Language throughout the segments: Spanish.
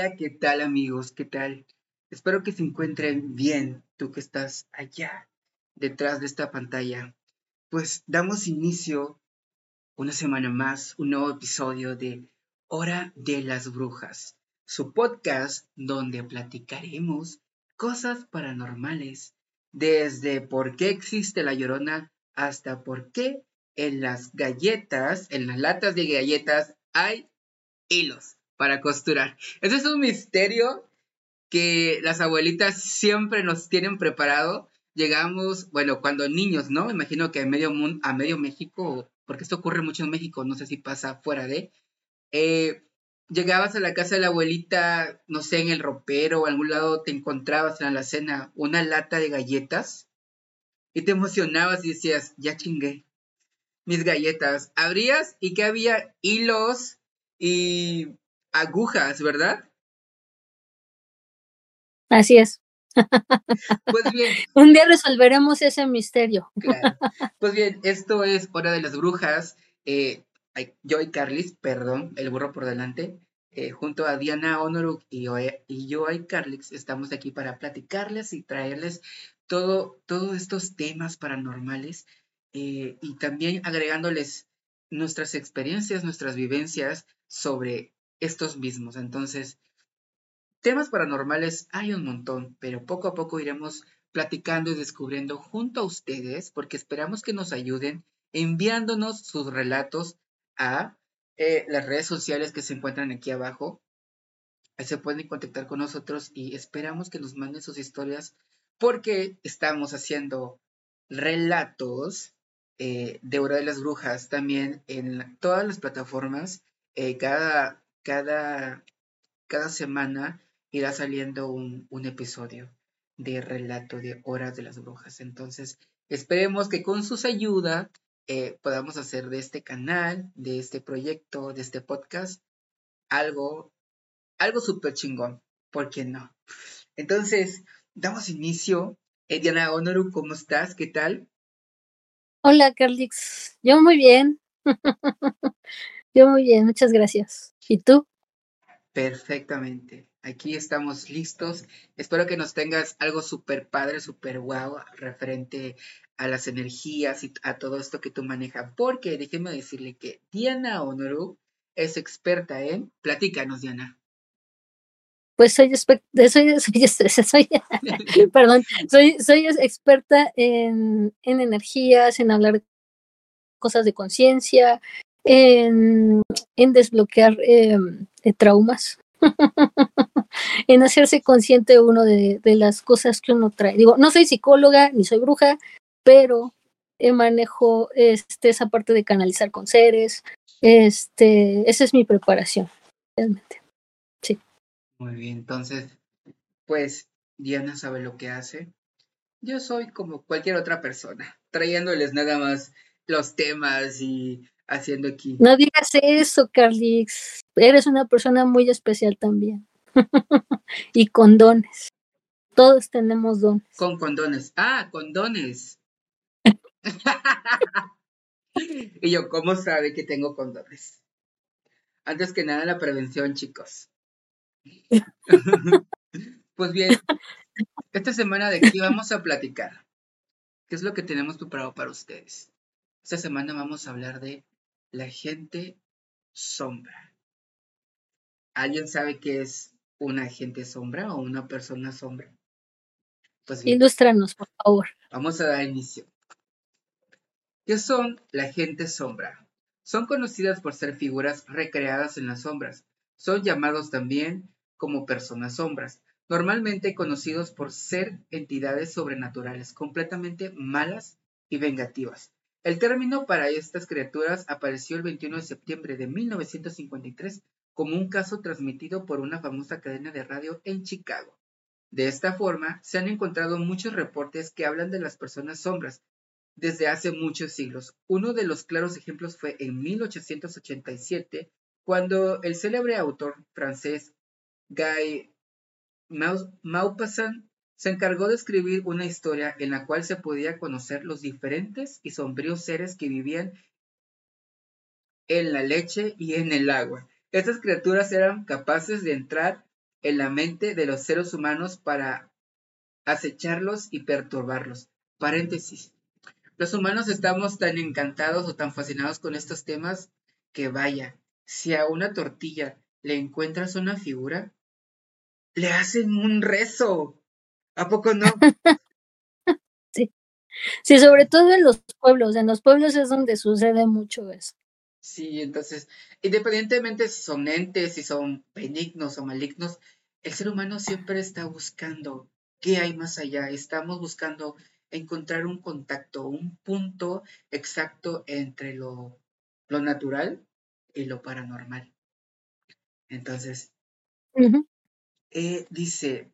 Hola, ¿qué tal amigos? ¿Qué tal? Espero que se encuentren bien, tú que estás allá, detrás de esta pantalla. Pues damos inicio una semana más, un nuevo episodio de Hora de las Brujas, su podcast donde platicaremos cosas paranormales, desde por qué existe la llorona hasta por qué en las galletas, en las latas de galletas, hay hilos para costurar. Ese es un misterio que las abuelitas siempre nos tienen preparado. Llegamos, bueno, cuando niños, ¿no? Imagino que a medio, mundo, a medio México, porque esto ocurre mucho en México, no sé si pasa fuera de. Eh, llegabas a la casa de la abuelita, no sé, en el ropero o algún lado te encontrabas en la cena una lata de galletas y te emocionabas y decías, ya chingué mis galletas. Abrías y que había hilos y agujas, ¿verdad? Así es. Pues bien. Un día resolveremos ese misterio. Claro. Pues bien, esto es Hora de las Brujas. Eh, yo y Carlis, perdón, el burro por delante, eh, junto a Diana Honoruk y yo, y yo y Carlix, estamos aquí para platicarles y traerles todo, todos estos temas paranormales eh, y también agregándoles nuestras experiencias, nuestras vivencias sobre estos mismos. Entonces, temas paranormales hay un montón, pero poco a poco iremos platicando y descubriendo junto a ustedes, porque esperamos que nos ayuden enviándonos sus relatos a eh, las redes sociales que se encuentran aquí abajo. Ahí se pueden contactar con nosotros y esperamos que nos manden sus historias porque estamos haciendo relatos eh, de Hora de las Brujas también en todas las plataformas. Eh, cada, cada, cada semana irá saliendo un, un episodio de relato de Horas de las Brujas. Entonces, esperemos que con sus ayuda eh, podamos hacer de este canal, de este proyecto, de este podcast, algo, algo súper chingón. ¿Por qué no? Entonces, damos inicio. Diana Honoru, ¿cómo estás? ¿Qué tal? Hola, Carlix. Yo muy bien. Yo muy bien, muchas gracias. ¿Y tú? Perfectamente. Aquí estamos listos. Espero que nos tengas algo súper padre, súper guau, referente a las energías y a todo esto que tú manejas. Porque déjeme decirle que Diana Honoru es experta en. Platícanos, Diana pues soy, soy, soy, perdón, soy, soy experta en, en, energías, en hablar cosas de conciencia, en, desbloquear eh, traumas, en hacerse consciente uno de, de, las cosas que uno trae. Digo, no soy psicóloga ni soy bruja, pero manejo este, esa parte de canalizar con seres. Este, esa es mi preparación, realmente. Muy bien, entonces, pues Diana sabe lo que hace. Yo soy como cualquier otra persona, trayéndoles nada más los temas y haciendo aquí. No digas eso, Carlix. Eres una persona muy especial también. y con dones. Todos tenemos dones. Con condones. Ah, condones. y yo, ¿cómo sabe que tengo condones? Antes que nada, la prevención, chicos. pues bien, esta semana de qué vamos a platicar. ¿Qué es lo que tenemos preparado para ustedes? Esta semana vamos a hablar de la gente sombra. ¿Alguien sabe qué es una agente sombra o una persona sombra? Pues Ilústranos, por favor. Vamos a dar inicio. ¿Qué son la gente sombra? Son conocidas por ser figuras recreadas en las sombras, son llamados también como personas sombras, normalmente conocidos por ser entidades sobrenaturales, completamente malas y vengativas. El término para estas criaturas apareció el 21 de septiembre de 1953 como un caso transmitido por una famosa cadena de radio en Chicago. De esta forma, se han encontrado muchos reportes que hablan de las personas sombras desde hace muchos siglos. Uno de los claros ejemplos fue en 1887, cuando el célebre autor francés Guy Maupassant se encargó de escribir una historia en la cual se podía conocer los diferentes y sombríos seres que vivían en la leche y en el agua. Estas criaturas eran capaces de entrar en la mente de los seres humanos para acecharlos y perturbarlos. Paréntesis. Los humanos estamos tan encantados o tan fascinados con estos temas que vaya, si a una tortilla le encuentras una figura, le hacen un rezo. ¿A poco no? sí. Sí, sobre todo en los pueblos. En los pueblos es donde sucede mucho eso. Sí, entonces, independientemente si son entes, si son benignos o malignos, el ser humano siempre está buscando qué hay más allá. Estamos buscando encontrar un contacto, un punto exacto entre lo, lo natural y lo paranormal. Entonces, eh, dice,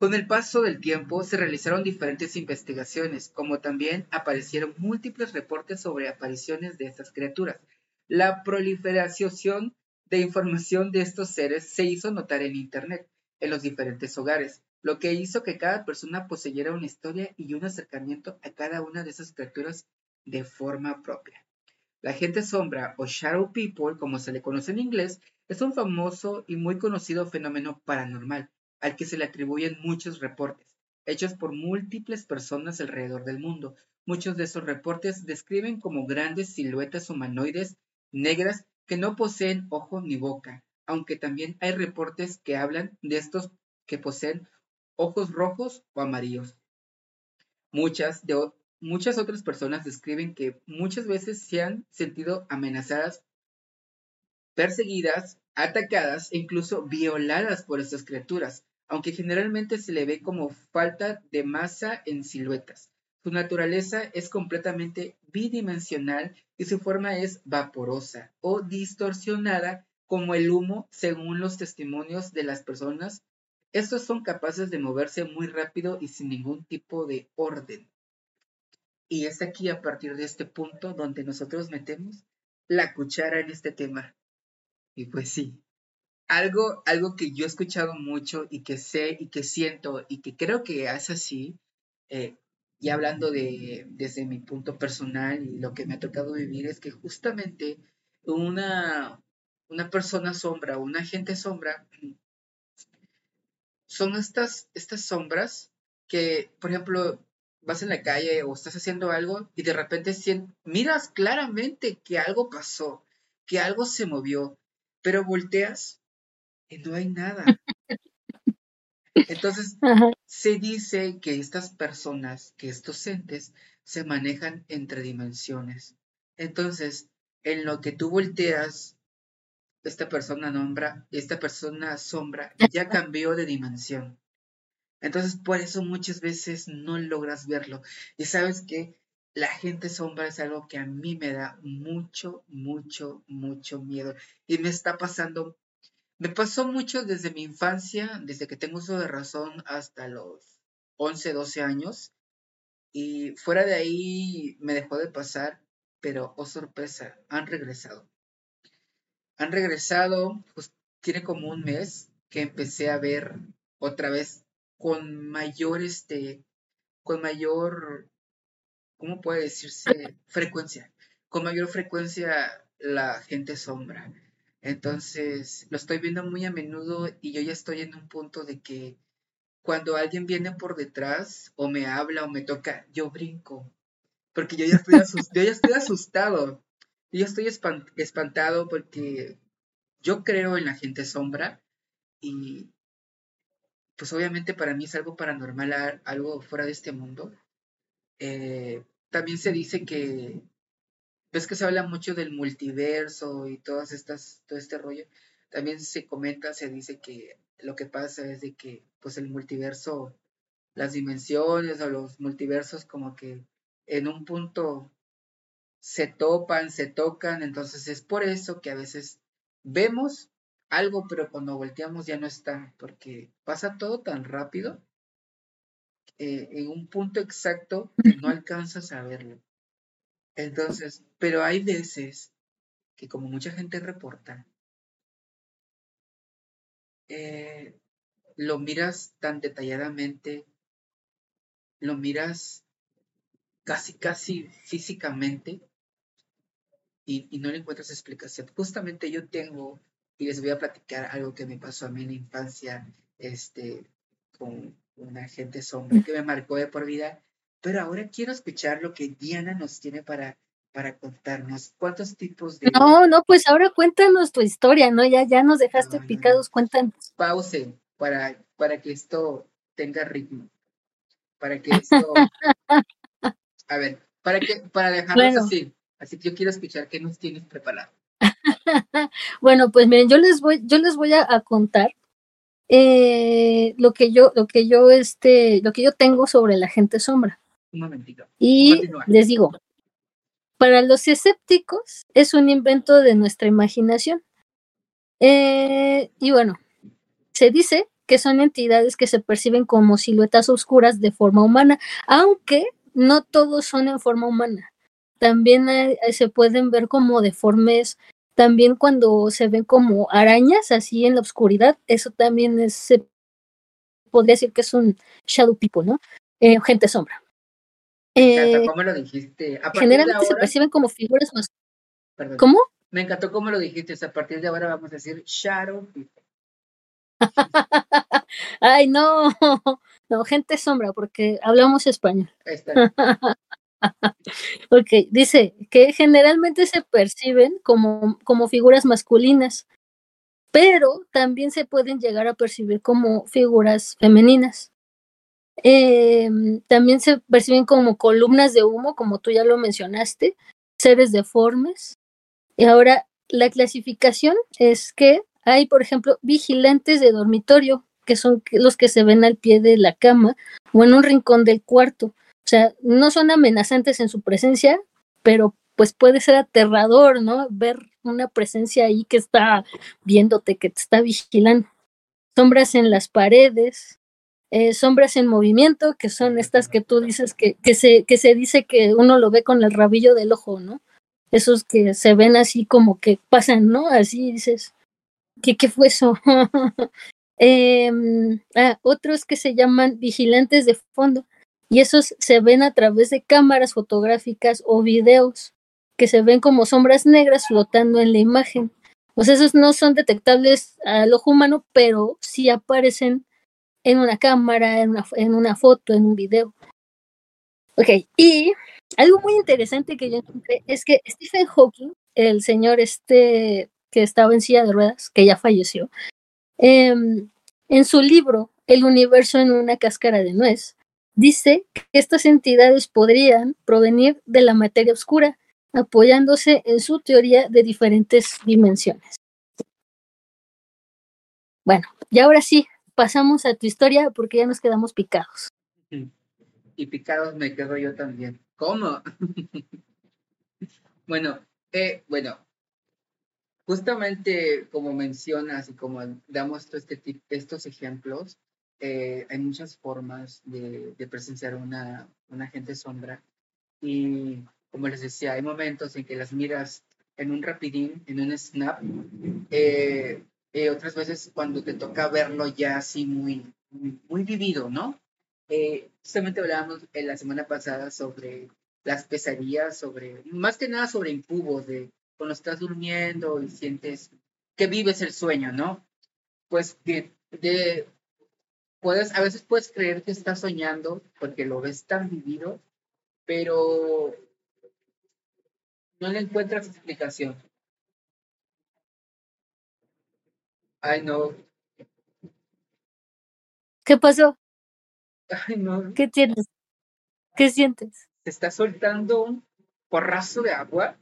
con el paso del tiempo se realizaron diferentes investigaciones, como también aparecieron múltiples reportes sobre apariciones de estas criaturas. La proliferación de información de estos seres se hizo notar en Internet, en los diferentes hogares, lo que hizo que cada persona poseyera una historia y un acercamiento a cada una de esas criaturas de forma propia. La gente sombra o shadow people, como se le conoce en inglés, es un famoso y muy conocido fenómeno paranormal, al que se le atribuyen muchos reportes, hechos por múltiples personas alrededor del mundo. Muchos de esos reportes describen como grandes siluetas humanoides negras que no poseen ojo ni boca, aunque también hay reportes que hablan de estos que poseen ojos rojos o amarillos. Muchas, de, muchas otras personas describen que muchas veces se han sentido amenazadas, perseguidas, atacadas e incluso violadas por estas criaturas, aunque generalmente se le ve como falta de masa en siluetas. Su naturaleza es completamente bidimensional y su forma es vaporosa o distorsionada como el humo según los testimonios de las personas estos son capaces de moverse muy rápido y sin ningún tipo de orden. Y es aquí a partir de este punto donde nosotros metemos la cuchara en este tema. Y pues sí, algo, algo que yo he escuchado mucho y que sé y que siento y que creo que es así, eh, y hablando de desde mi punto personal y lo que me ha tocado vivir, es que justamente una, una persona sombra, una gente sombra, son estas, estas sombras que, por ejemplo, vas en la calle o estás haciendo algo y de repente miras claramente que algo pasó, que algo se movió, pero volteas y no hay nada. Entonces, se dice que estas personas, que estos entes, se manejan entre dimensiones. Entonces, en lo que tú volteas esta persona nombra, esta persona sombra ya cambió de dimensión. Entonces, por eso muchas veces no logras verlo. Y sabes que la gente sombra es algo que a mí me da mucho, mucho, mucho miedo. Y me está pasando, me pasó mucho desde mi infancia, desde que tengo uso de razón hasta los 11, 12 años. Y fuera de ahí me dejó de pasar, pero oh sorpresa, han regresado han regresado, pues tiene como un mes que empecé a ver otra vez con mayor, este, con mayor, ¿cómo puede decirse? Frecuencia. Con mayor frecuencia la gente sombra. Entonces, lo estoy viendo muy a menudo y yo ya estoy en un punto de que cuando alguien viene por detrás o me habla o me toca, yo brinco. Porque yo ya estoy, yo ya estoy asustado. Yo estoy espantado porque yo creo en la gente sombra y pues obviamente para mí es algo paranormal, algo fuera de este mundo. Eh, también se dice que, ves que se habla mucho del multiverso y todas estas, todo este rollo. También se comenta, se dice que lo que pasa es de que pues el multiverso, las dimensiones o los multiversos como que en un punto se topan, se tocan, entonces es por eso que a veces vemos algo, pero cuando volteamos ya no está, porque pasa todo tan rápido en un punto exacto no alcanzas a verlo. Entonces, pero hay veces que como mucha gente reporta, eh, lo miras tan detalladamente, lo miras casi, casi físicamente, y, y no le encuentras explicación. Justamente yo tengo, y les voy a platicar algo que me pasó a mí en la infancia, este, con una agente sombra que me marcó de por vida. Pero ahora quiero escuchar lo que Diana nos tiene para, para contarnos. ¿Cuántos tipos de... No, no, pues ahora cuéntanos tu historia, ¿no? Ya, ya nos dejaste No, no, picados, cuéntanos. Pausen para, para que esto tenga ritmo. Para que esto... A ver, para que para dejarlos Bueno. así. Así que yo quiero escuchar qué nos tienes preparado. Bueno, pues miren, yo les voy, yo les voy a, a contar eh, lo que yo, lo que yo, este, lo que yo tengo sobre la gente sombra. Un momentito. Y Continúa. les digo, para los escépticos es un invento de nuestra imaginación. Eh, y bueno, se dice que son entidades que se perciben como siluetas oscuras de forma humana, aunque no todos son en forma humana. También hay- se pueden ver como deformes, también cuando se ven como arañas así en la oscuridad, eso también es, se podría decir que es un shadow people, ¿no? Eh, gente sombra. Me encantó Eh, cómo lo dijiste. A generalmente se perciben como figuras más. perdón, ¿Cómo? me encantó cómo lo dijiste. O sea, a partir de ahora vamos a decir Shadow people. Ay, no, no, gente sombra, porque hablamos español. Ahí está. Ok, dice que generalmente se perciben como, como figuras masculinas, pero también se pueden llegar a percibir como figuras femeninas. Em, también se perciben como columnas de humo, como tú ya lo mencionaste, seres deformes. Y ahora, la clasificación es que hay, por ejemplo, vigilantes de dormitorio, que son los que se ven al pie de la cama o en un rincón del cuarto. O sea, no son amenazantes en su presencia, pero pues puede ser aterrador, ¿no? Ver una presencia ahí que está viéndote, que te está vigilando. Sombras en las paredes, eh, sombras en movimiento, que son estas que tú dices que, que, se, que se dice que uno lo ve con el rabillo del ojo, ¿no? Esos que se ven así como que pasan, ¿no? Así dices, ¿qué, qué fue eso? Em, ah, otros que se llaman vigilantes de fondo, y esos se ven a través de cámaras fotográficas o videos, que se ven como sombras negras flotando en la imagen. Sea, esos no son detectables al ojo humano, pero sí aparecen en una cámara, en una, en una foto, en un video. Ok, y algo muy interesante que yo encontré es que Stephen Hawking, el señor este que estaba en silla de ruedas, que ya falleció, em, en su libro El universo en una cáscara de nuez, dice que estas entidades podrían provenir de la materia oscura, apoyándose en su teoría de diferentes dimensiones. Bueno, y ahora sí, pasamos a tu historia porque ya nos quedamos picados. Y picados me quedo yo también. ¿Cómo? bueno, eh, bueno, justamente como mencionas y como damos todo este estos ejemplos, eh, hay muchas formas de, presenciar una, una agente sombra. Y como les decía, hay momentos en que las miras en un rapidín, en un snap, eh, eh, otras veces cuando te toca verlo ya así muy, muy, vivido, ¿no? Eh, justamente hablábamos en la semana pasada sobre las pesadillas, sobre, más que nada sobre incubos, de cuando estás durmiendo y sientes que vives el sueño, ¿no? Pues que de, puedes, a veces puedes creer que estás soñando porque lo ves tan vivido, pero no le encuentras explicación. Ay, no, ¿Qué pasó? ay, no, ¿Qué tienes? ¿Qué sientes? se está soltando un porrazo de agua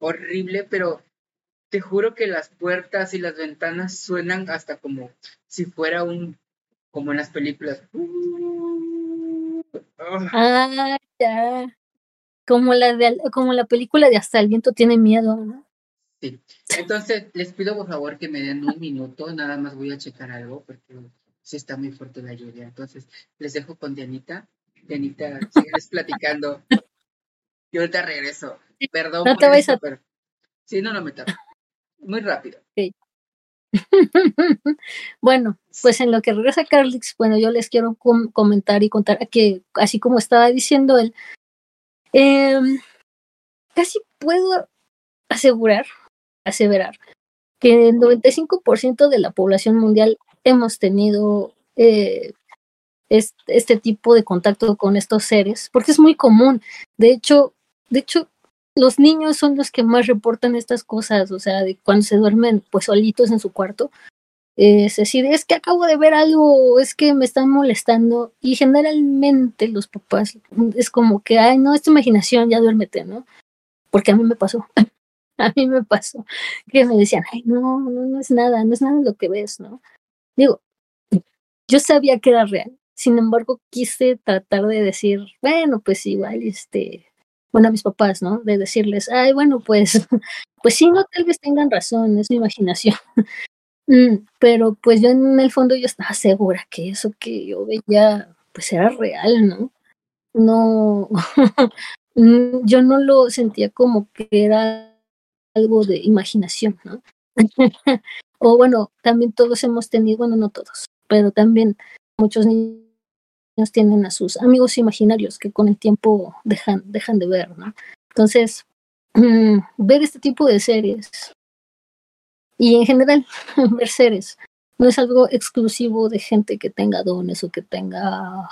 horrible, pero te juro que las puertas y las ventanas suenan hasta como si fuera un, como en las películas. Ah, Ah, ya. Como la de como la película de Hasta el viento tiene miedo, ¿no? Sí. Entonces, les pido por favor que me den un minuto, nada más voy a checar algo porque sí está muy fuerte la lluvia. Entonces, les dejo con Dianita. Dianita, sigues platicando. Y ahorita regreso. Perdón No te eso, a- pero sí, no, no me tardo. Muy rápido. bueno, pues en lo que regresa Carlix, bueno, yo les quiero com- comentar y contar que, así como estaba diciendo él, em, casi puedo asegurar, aseverar, que el 95% de la población mundial hemos tenido eh, este, tipo de contacto con estos seres, porque es muy común. De hecho, de hecho, los niños son los que más reportan estas cosas, o sea, de cuando se duermen pues solitos en su cuarto. Es decir, es que acabo de ver algo, es que me están molestando. Y generalmente los papás es como que, ay, no, es tu imaginación, ya duérmete, ¿no? Porque a mí me pasó. a mí me pasó que me decían, ay, no, no, no es nada, no es nada lo que ves, ¿no? Digo, yo sabía que era real, sin embargo, quise tratar de decir, bueno, pues igual, este, bueno, a mis papás, ¿no? De decirles, ay, bueno, pues, pues sí, no, tal vez tengan razón, es mi imaginación. Mm, pero pues yo en el fondo yo estaba segura que eso que yo veía, pues era real, ¿no? No, mm, yo no lo sentía como que era algo de imaginación, ¿no? o bueno, también todos hemos tenido, bueno, no todos, pero también muchos niños tienen a sus amigos imaginarios que con el tiempo dejan, de ver, ¿no? Entonces, mm, ver este tipo de series y en general ver series no es algo exclusivo de gente que tenga dones o que tenga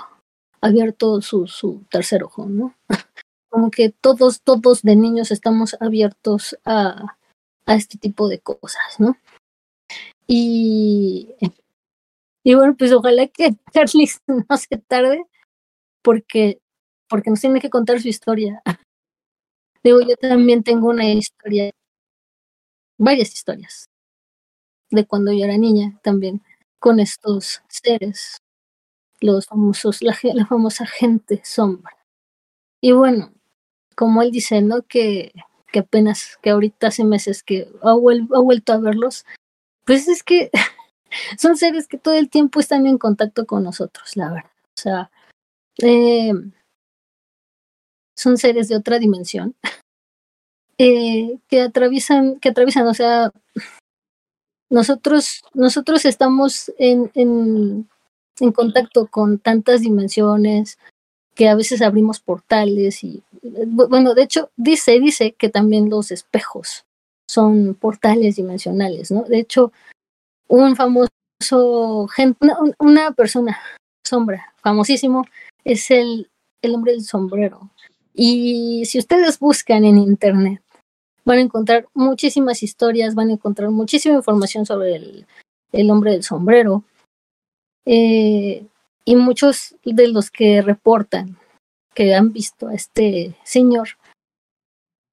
abierto su tercer ojo, ¿no? Como que todos, todos de niños estamos abiertos a, a este tipo de cosas, ¿no? Y y bueno, pues ojalá que Charlie no se tarde porque, porque nos tiene que contar su historia. Digo, yo también tengo una historia, varias historias, de cuando yo era niña también, con estos seres, los famosos, la, la famosa gente sombra. Y bueno, como él dice, ¿no? Que, que apenas, que ahorita hace meses que ha, vuelto a verlos, pues es que son seres que todo el tiempo están en contacto con nosotros, la verdad. O sea, eh, son seres de otra dimensión eh, que atraviesan, que atraviesan, o sea, nosotros, nosotros estamos en, en, en contacto con tantas dimensiones que a veces abrimos portales y bueno, de hecho dice, dice que también los espejos son portales dimensionales, ¿no? De hecho, un famoso, una, persona, sombra, famosísimo, es el, el hombre del sombrero. Y si ustedes buscan en internet, van a encontrar muchísimas historias, van a encontrar muchísima información sobre el, el hombre del sombrero. Eh, y muchos de los que reportan que han visto a este señor,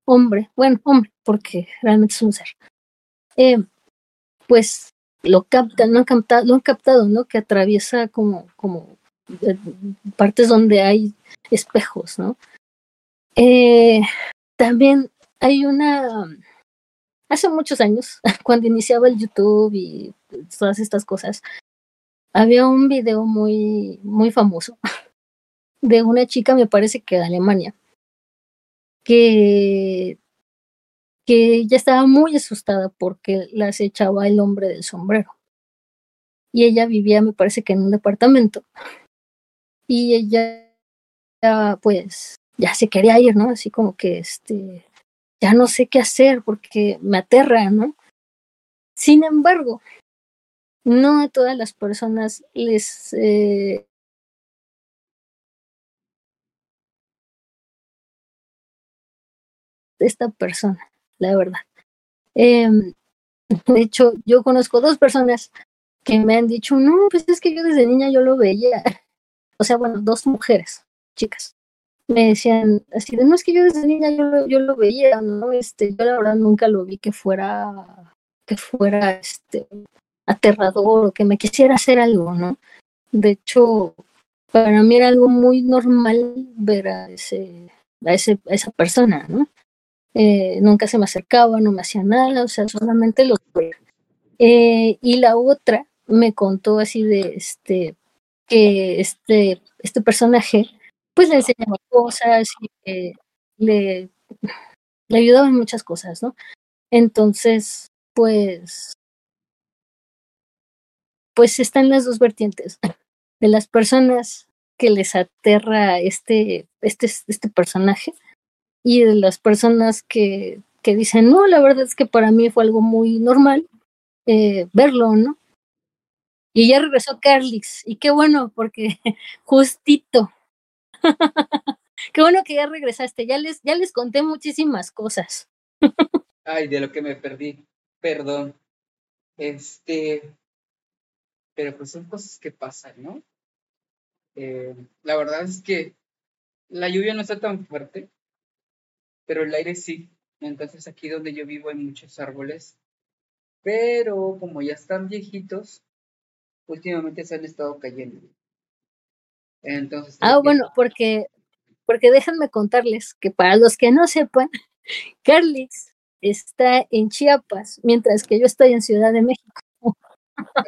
hombre, bueno, hombre, porque realmente es un ser, eh, pues lo captan, lo han captado, lo han captado, ¿no? Que atraviesa como, como eh, partes donde hay espejos, ¿no? Eh, también hay una, hace muchos años, cuando iniciaba el YouTube y todas estas cosas, había un video muy, muy famoso de una chica, me parece que de Alemania, que que ya estaba muy asustada porque la acechaba el hombre del sombrero. Y ella vivía, me parece que en un departamento. Y ella, pues, ya se quería ir, ¿no? Así como que, este, ya no sé qué hacer porque me aterra, ¿no? Sin embargo, no a todas las personas les... Eh, esta persona la verdad. Em, de hecho, yo conozco dos personas que me han dicho, no, pues es que yo desde niña yo lo veía. O sea, bueno, dos mujeres, chicas. Me decían así de, no, es que yo desde niña yo lo, yo lo veía, ¿no? Este, yo la verdad nunca lo vi que fuera, que fuera, este, aterrador o que me quisiera hacer algo, ¿no? De hecho, para mí era algo muy normal ver a ese, a ese, a esa persona, ¿no? Eh, nunca se me acercaba, no me hacía nada, o sea, solamente lo eh, y la otra me contó así de este que este, este personaje pues le enseñaba cosas y le, le ayudaba en muchas cosas, ¿no? Entonces, pues, pues están las dos vertientes de las personas que les aterra este, este, este personaje y de las personas que que dicen, no, la verdad es que para mí fue algo muy normal eh, verlo, ¿no? Y ya regresó Carlix, y qué bueno, porque justito. qué bueno que ya regresaste, ya les, ya les conté muchísimas cosas. Ay, de lo que me perdí, perdón. Este, pero pues son cosas que pasan, ¿no? Eh, la verdad es que la lluvia no está tan fuerte, pero el aire sí. Entonces aquí donde yo vivo hay muchos árboles, pero como ya están viejitos, últimamente se han estado cayendo. Entonces. Ah, bueno, porque, porque déjenme contarles que para los que no sepan, Carlix está en Chiapas, mientras que yo estoy en Ciudad de México.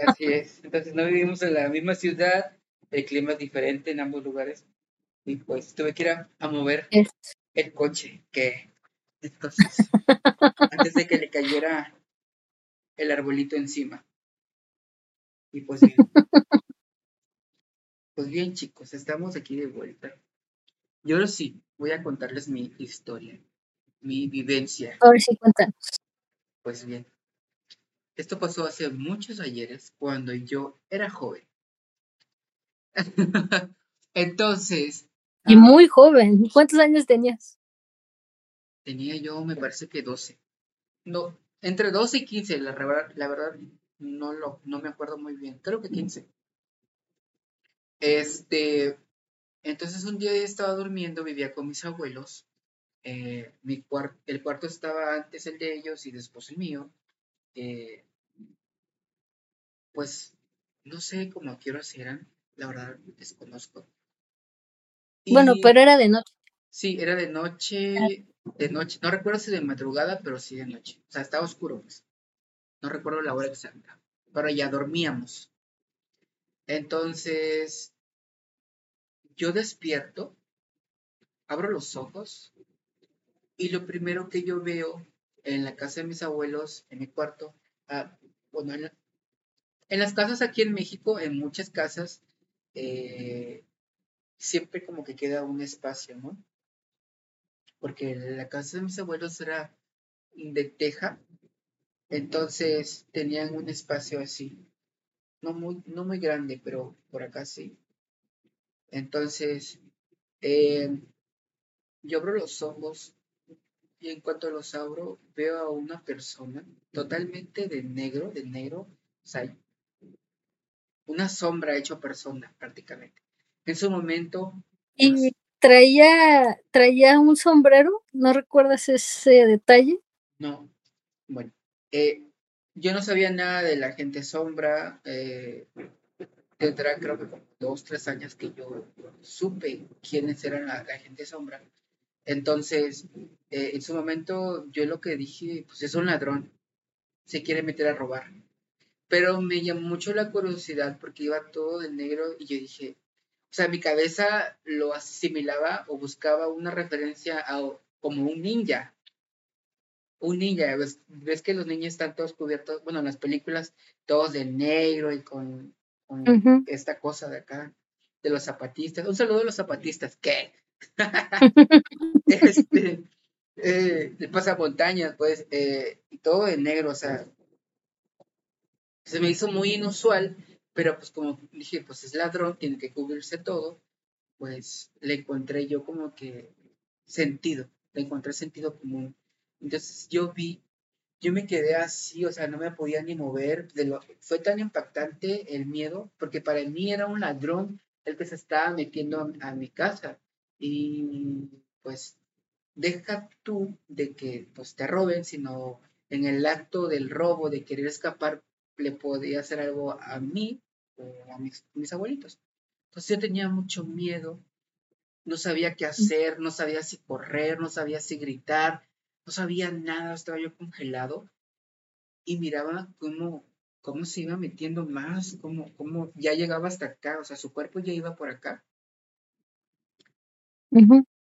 Así es. Entonces no vivimos en la misma ciudad, el clima es diferente en ambos lugares. Y pues tuve que ir a, mover el coche, que entonces, antes de que le cayera el arbolito encima. Y pues bien. Pues bien, chicos, estamos aquí de vuelta. Yo ahora sí voy a contarles mi historia, mi vivencia. A ver si cuentan. Pues bien, esto pasó hace muchos ayeres cuando yo era joven. Entonces. Y ah, muy joven. ¿Cuántos años tenías? Tenía yo, me parece que 12. No, entre 12 y 15, la, la verdad no, lo, no me acuerdo muy bien. Creo que 15. Este, entonces un día estaba durmiendo, vivía con mis abuelos. Eh, mi el cuarto estaba antes el de ellos y después el mío. Eh, pues no sé cómo quiero eran, la verdad desconozco. Bueno, pero era de noche. Sí, era de noche, de noche, no recuerdo si de madrugada, pero sí de noche. O sea, estaba oscuro, pues. No recuerdo la hora exacta, pero ya dormíamos. Entonces, yo despierto, abro los ojos y lo primero que yo veo en la casa de mis abuelos, en mi cuarto, ah, bueno, en, en las casas aquí en México, en muchas casas, eh, siempre como que queda un espacio, ¿no? Porque la casa de mis abuelos era de teja, entonces tenían un espacio así, no muy, no muy grande, pero por acá sí. Entonces, eh, yo abro los ojos y en cuanto los abro, veo a una persona totalmente de negro, de negro, o sea, una sombra hecho persona prácticamente. En su momento... ¿Y traía, traía un sombrero? ¿No recuerdas ese detalle? No, bueno, eh, yo no sabía nada de la gente sombra. Eh, tendrá creo que dos, tres años que yo supe quiénes eran la, gente sombra. Entonces, eh, en su momento yo lo que dije, pues es un ladrón, se quiere meter a robar. Pero me llamó mucho la curiosidad porque iba todo de negro y yo dije, o sea, mi cabeza lo asimilaba o buscaba una referencia a como un ninja. Un ninja, ves, que los niños están todos cubiertos, bueno, en las películas, todos de negro y con, esta cosa de acá, de los zapatistas. Un saludo a los zapatistas, ¿qué? este, eh, de pasamontañas, pues, eh, y todo de negro, o sea, se me hizo muy inusual, pero pues como dije, pues es ladrón, tiene que cubrirse todo, pues le encontré yo como que sentido, le encontré sentido común. Entonces yo vi, yo me quedé así, o sea, no me podía ni mover, de lo, fue tan impactante el miedo, porque para mí era un ladrón el que se estaba metiendo a, a mi casa. Y pues deja tú de que pues te roben, sino en el acto del robo, de querer escapar, le podía hacer algo a mí o a mis, abuelitos. Entonces yo tenía mucho miedo, no sabía qué hacer, no sabía si correr, no sabía si gritar, no sabía nada, estaba yo congelado y miraba cómo, cómo se iba metiendo más, cómo, cómo ya llegaba hasta acá, o sea, su cuerpo ya iba por acá.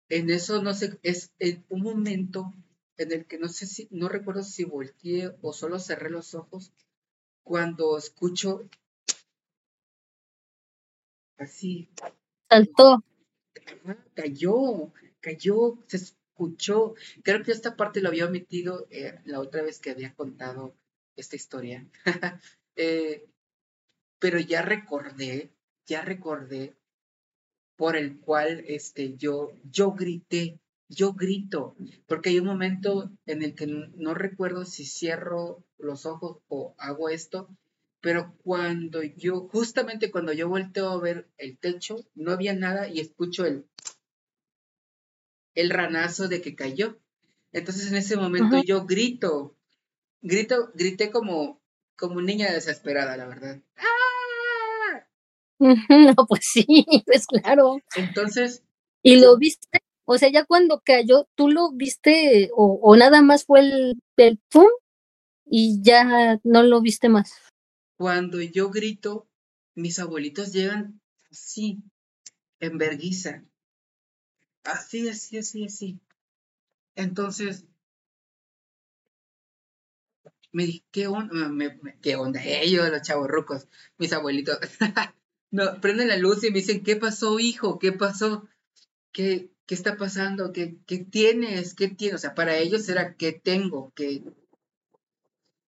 En eso, no sé, es en un momento en el que no sé si, no recuerdo si volteé o solo cerré los ojos cuando escucho así. Saltó. cayó, cayó, escuchó. Creo que esta parte lo había omitido eh, la otra vez que había contado esta historia. Eh, pero ya recordé, ya recordé por el cual este, yo, yo grité, yo grito, porque hay un momento en el que no recuerdo si cierro los ojos o hago esto, pero cuando yo, justamente cuando yo volteo a ver el techo, no había nada y escucho el, el ranazo de que cayó. Entonces en ese momento yo grito, grito, grité como, como niña desesperada, la verdad. ¡Ah! No, pues sí, pues claro. Entonces. ¿Y lo viste? O sea, ya cuando cayó, ¿tú lo viste o, o nada más fue el, el pum y ya no lo viste más? Cuando yo grito, mis abuelitos llegan así, en verguiza. Así, así, así, así. Entonces, me dije, ¿qué onda? ¿Qué onda? Ellos, los chavos rucos, mis abuelitos. no, prenden la luz y me dicen, ¿qué pasó, hijo? ¿Qué pasó? ¿Qué, qué está pasando? ¿Qué, ¿Qué tienes? ¿Qué tienes? O sea, para ellos era, ¿qué tengo? ¿Qué,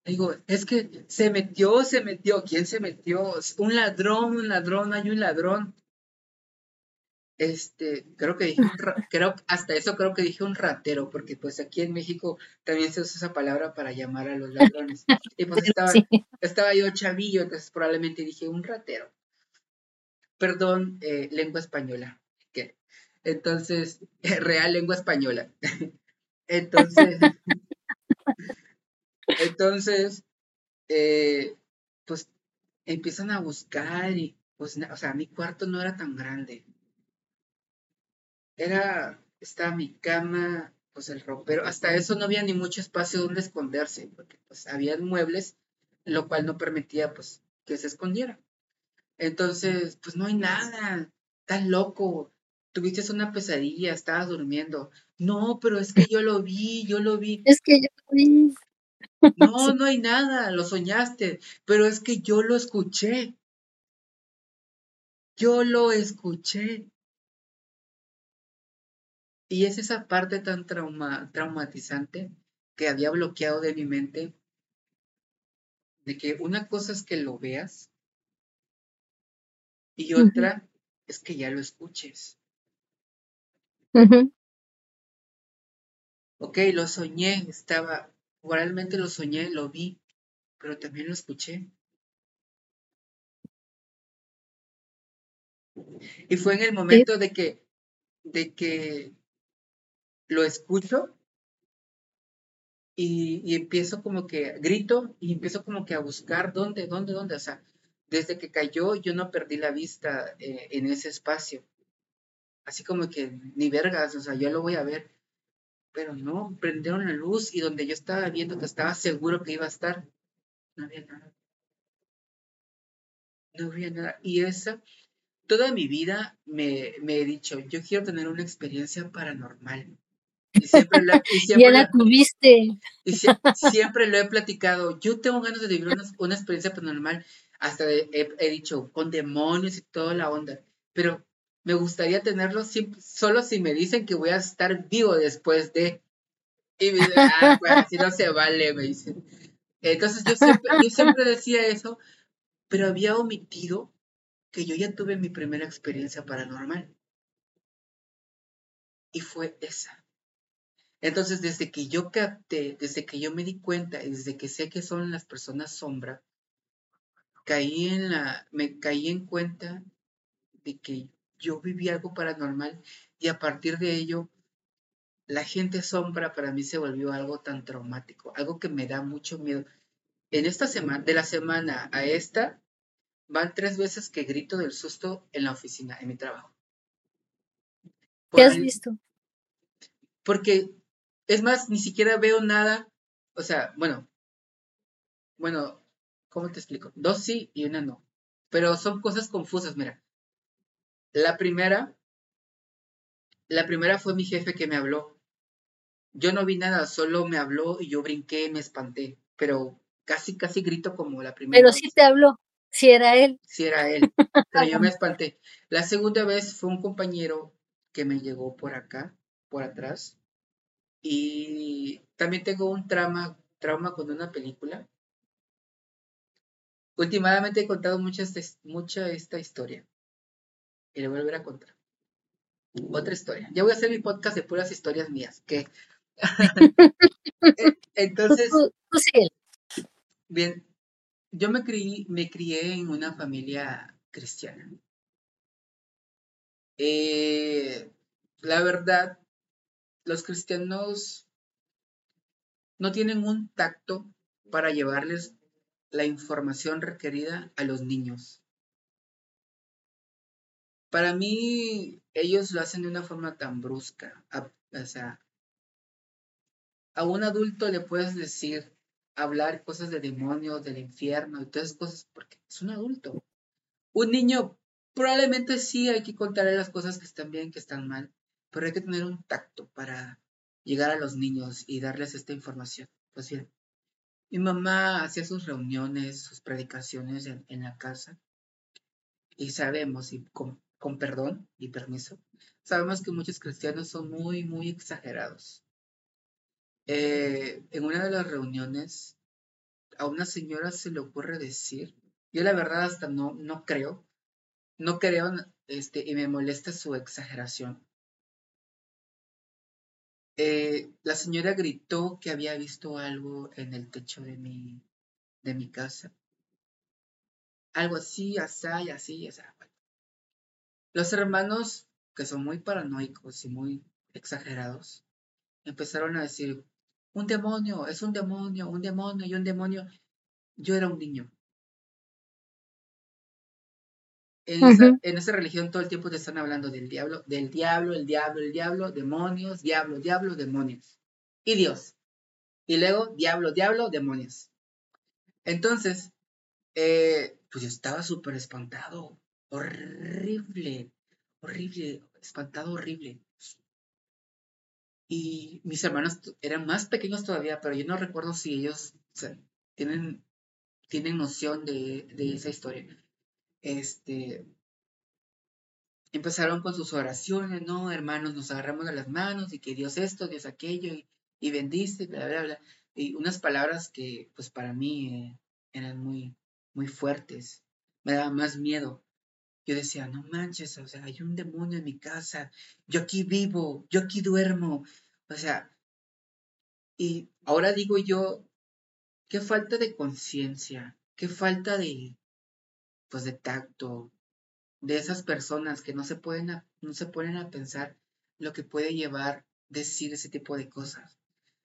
Digo, es que se metió, se metió. ¿Quién se metió? Un ladrón, un ladrón, hay un ladrón. Este, creo que dije, un creo, hasta eso creo que dije un ratero, porque pues aquí en México también se usa esa palabra para llamar a los ladrones. Y pues estaba, estaba yo chavillo, entonces probablemente dije un ratero. Perdón, eh, lengua española. Entonces, real lengua española. Entonces, entonces, eh, pues empiezan a buscar y, pues, o sea, mi cuarto no era tan grande. Era, estaba mi cama, pues el ropero, hasta eso no había ni mucho espacio donde esconderse, porque pues había muebles, lo cual no permitía pues que se escondiera. Entonces, pues no hay nada, estás loco, tuviste una pesadilla, estabas durmiendo. No, pero es que yo lo vi, yo lo vi. Es que yo vi. No, no hay nada, lo soñaste, pero es que yo lo escuché. Yo lo escuché. Y es esa parte tan trauma, traumatizante que había bloqueado de mi mente, de que una cosa es que lo veas y otra es que ya lo escuches. Ok, lo soñé, estaba Realmente lo soñé, lo vi, pero también lo escuché. Y fue en el momento de que, de que lo escucho y, empiezo como que grito y empiezo como que a buscar dónde, dónde, dónde. O sea, desde que cayó yo no perdí la vista eh, en ese espacio. Así como que ni vergas, o sea, yo lo voy a ver pero no, prendieron la luz y donde yo estaba viendo que estaba seguro que iba a estar, no había nada. No había nada. Y esa, toda mi vida me, me he dicho, yo quiero tener una experiencia paranormal. Y siempre, la, ya la tuviste. Y siempre lo he platicado. Yo tengo ganas de vivir una, experiencia paranormal. Hasta he, he, dicho, con demonios y toda la onda. Pero me gustaría tenerlo solo si me dicen que voy a estar vivo después de... Y me ah, no se vale, me dicen. Entonces yo siempre, siempre decía eso, pero había omitido que yo ya tuve mi primera experiencia paranormal. Y fue esa. Entonces, desde que yo capté, desde que yo me di cuenta y desde que sé que son las personas sombra, caí en la, me caí en cuenta de que yo viví algo paranormal y a partir de ello, la gente sombra para mí se volvió algo tan traumático, algo que me da mucho miedo. En esta semana, de la semana a esta, van tres veces que grito del susto en la oficina, en mi trabajo. ¿Qué has visto? Porque, es más, ni siquiera veo nada, o sea, bueno, bueno, ¿cómo te explico? Dos sí y una no. Pero son cosas confusas, mira. La primera, la primera fue mi jefe que me habló. Yo no vi nada, solo me habló y yo brinqué, me espanté, pero casi, casi grito como la primera. Pero sí te habló, si era él. Si era él, pero yo me espanté. La segunda vez fue un compañero que me llegó por acá, por atrás, Y también tengo un trauma, trauma con una película. Últimamente he contado mucha, mucha esta historia. Y le volver a contar. Otra historia. Ya voy a hacer mi podcast de puras historias mías. Que Entonces, bien, yo me, crié, me crié en una familia cristiana. Eh, la verdad, los cristianos no tienen un tacto para llevarles la información requerida a los niños. Para mí, ellos lo hacen de una forma tan brusca. o sea, a un adulto le puedes decir, hablar cosas de demonios, del infierno y todas esas cosas, porque es un adulto. Un niño, probablemente sí hay que contarle las cosas que están bien, que están mal, pero hay que tener un tacto para llegar a los niños y darles esta información. Pues bien, mi mamá hacía sus reuniones, sus predicaciones en, la casa y sabemos, y con perdón y permiso, sabemos que muchos cristianos son muy, muy exagerados eh, en una de las reuniones, a una señora se le ocurre decir, yo la verdad hasta no, no creo, no creo, este, y me molesta su exageración. Eh, la señora gritó que había visto algo en el techo de mi, de mi casa. Algo así, así, así, así. Los hermanos, que son muy paranoicos y muy exagerados, empezaron a decir, un demonio, es un demonio, un demonio y un demonio. Yo era un niño. En, esa, religión todo el tiempo te están hablando del diablo, del diablo, el diablo, el diablo, demonios, diablo, diablo, demonios. Y Dios. Y luego, diablo, diablo, demonios. Entonces, eh, pues yo estaba súper espantado. Horrible, horrible, espantado, horrible. Y mis hermanos eran más pequeños todavía, pero yo no recuerdo si ellos tienen, tienen noción de, esa historia. Este, empezaron con sus oraciones, ¿no? Hermanos, nos agarramos de las manos y que Dios esto, Dios aquello, y, y bendice, bla, bla, bla. Y unas palabras que, pues para mí eh, eran muy, muy fuertes. Me daba más miedo yo decía, no manches, o sea, hay un demonio en mi casa, yo aquí vivo, yo aquí duermo, o sea, y ahora digo yo, qué falta de conciencia, qué falta de, pues de tacto, de esas personas que no se pueden, no se ponen a pensar lo que puede llevar decir ese tipo de cosas.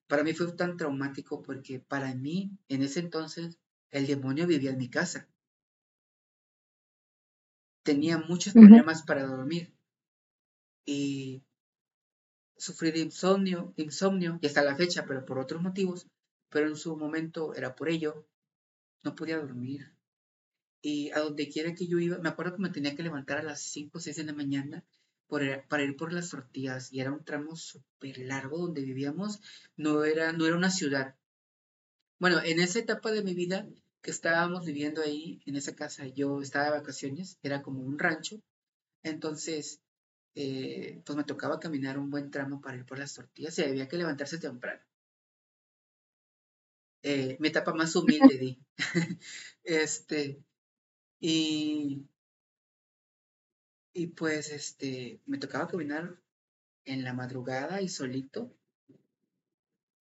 Para mí fue tan traumático porque para mí, en ese entonces, el demonio vivía en mi casa tenía muchos problemas para dormir y sufrí de insomnio, insomnio, y hasta la fecha, pero por otros motivos, pero en su momento era por ello, no podía dormir. Y a donde quiera que yo iba, me acuerdo que me tenía que levantar a las 5 o 6 de la mañana para ir por las tortillas y era un tramo súper largo donde vivíamos, no era, no era una ciudad. Bueno, en esa etapa de mi vida que estábamos viviendo ahí en esa casa, yo estaba de vacaciones, era como un rancho, entonces eh, pues me tocaba caminar un buen tramo para ir por las tortillas y había que levantarse temprano. Eh, mi etapa más humilde, di. este, y, y pues este, me tocaba caminar en la madrugada y solito.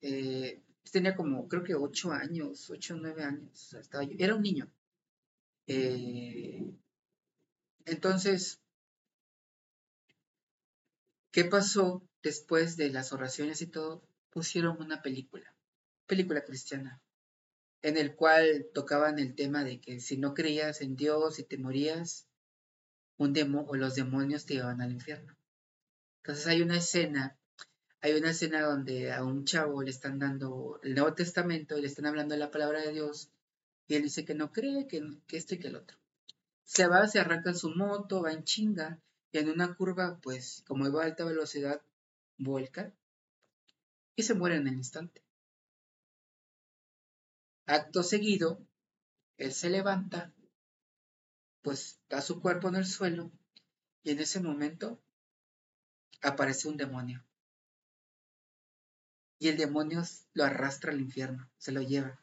Eh, tenía como, creo que ocho años, ocho o nueve años, estaba era un niño. Eh, entonces, ¿qué pasó después de las oraciones y todo? Pusieron una película, película cristiana, en el cual tocaban el tema de que si no creías en Dios y te morías, un demo o los demonios te iban al infierno. Entonces hay una escena hay una escena donde a un chavo le están dando el Nuevo Testamento y le están hablando la palabra de Dios y él dice que no cree, que, que esto y que el otro. Se va, se arranca en su moto, va en chinga y en una curva, pues como iba a alta velocidad, vuelca y se muere en el instante. Acto seguido, él se levanta, pues da su cuerpo en el suelo y en ese momento aparece un demonio y el demonio lo arrastra al infierno, se lo lleva.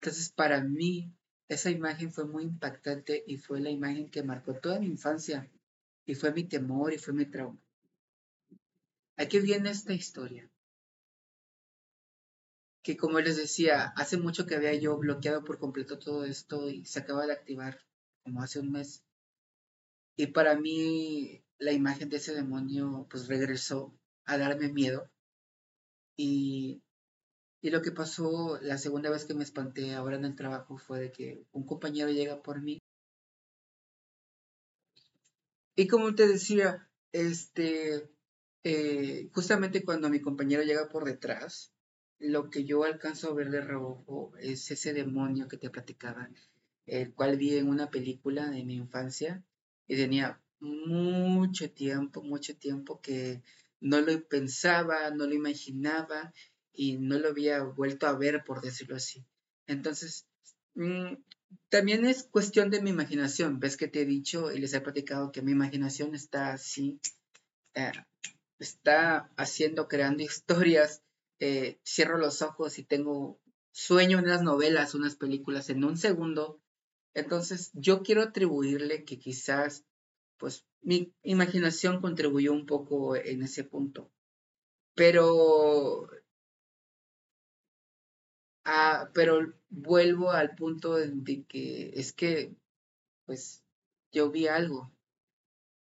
Entonces, para mí, esa imagen fue muy impactante y fue la imagen que marcó toda mi infancia y fue mi temor y fue mi trauma. Aquí viene esta historia. Que como les decía, hace mucho que había yo bloqueado por completo todo esto y se acaba de activar como hace un mes. Y para mí la imagen de ese demonio pues regresó a darme miedo. Y, y lo que pasó la segunda vez que me espanté ahora en el trabajo fue de que un compañero llega por mí. Y como te decía, este, eh, justamente cuando mi compañero llega por detrás, lo que yo alcanzo a ver de rojo es ese demonio que te platicaba, el cual vi en una película de mi infancia y tenía mucho tiempo, mucho tiempo que no lo pensaba, no lo imaginaba y no lo había vuelto a ver, por decirlo así. Entonces, mm, también es cuestión de mi imaginación. Ves que te he dicho y les he platicado que mi imaginación está así, eh, está haciendo, creando historias. Eh, cierro los ojos y tengo sueño unas novelas, unas películas en un segundo. Entonces, yo quiero atribuirle que quizás pues mi imaginación contribuyó un poco en ese punto. Pero, ah, pero vuelvo al punto de que es que, pues, yo vi algo,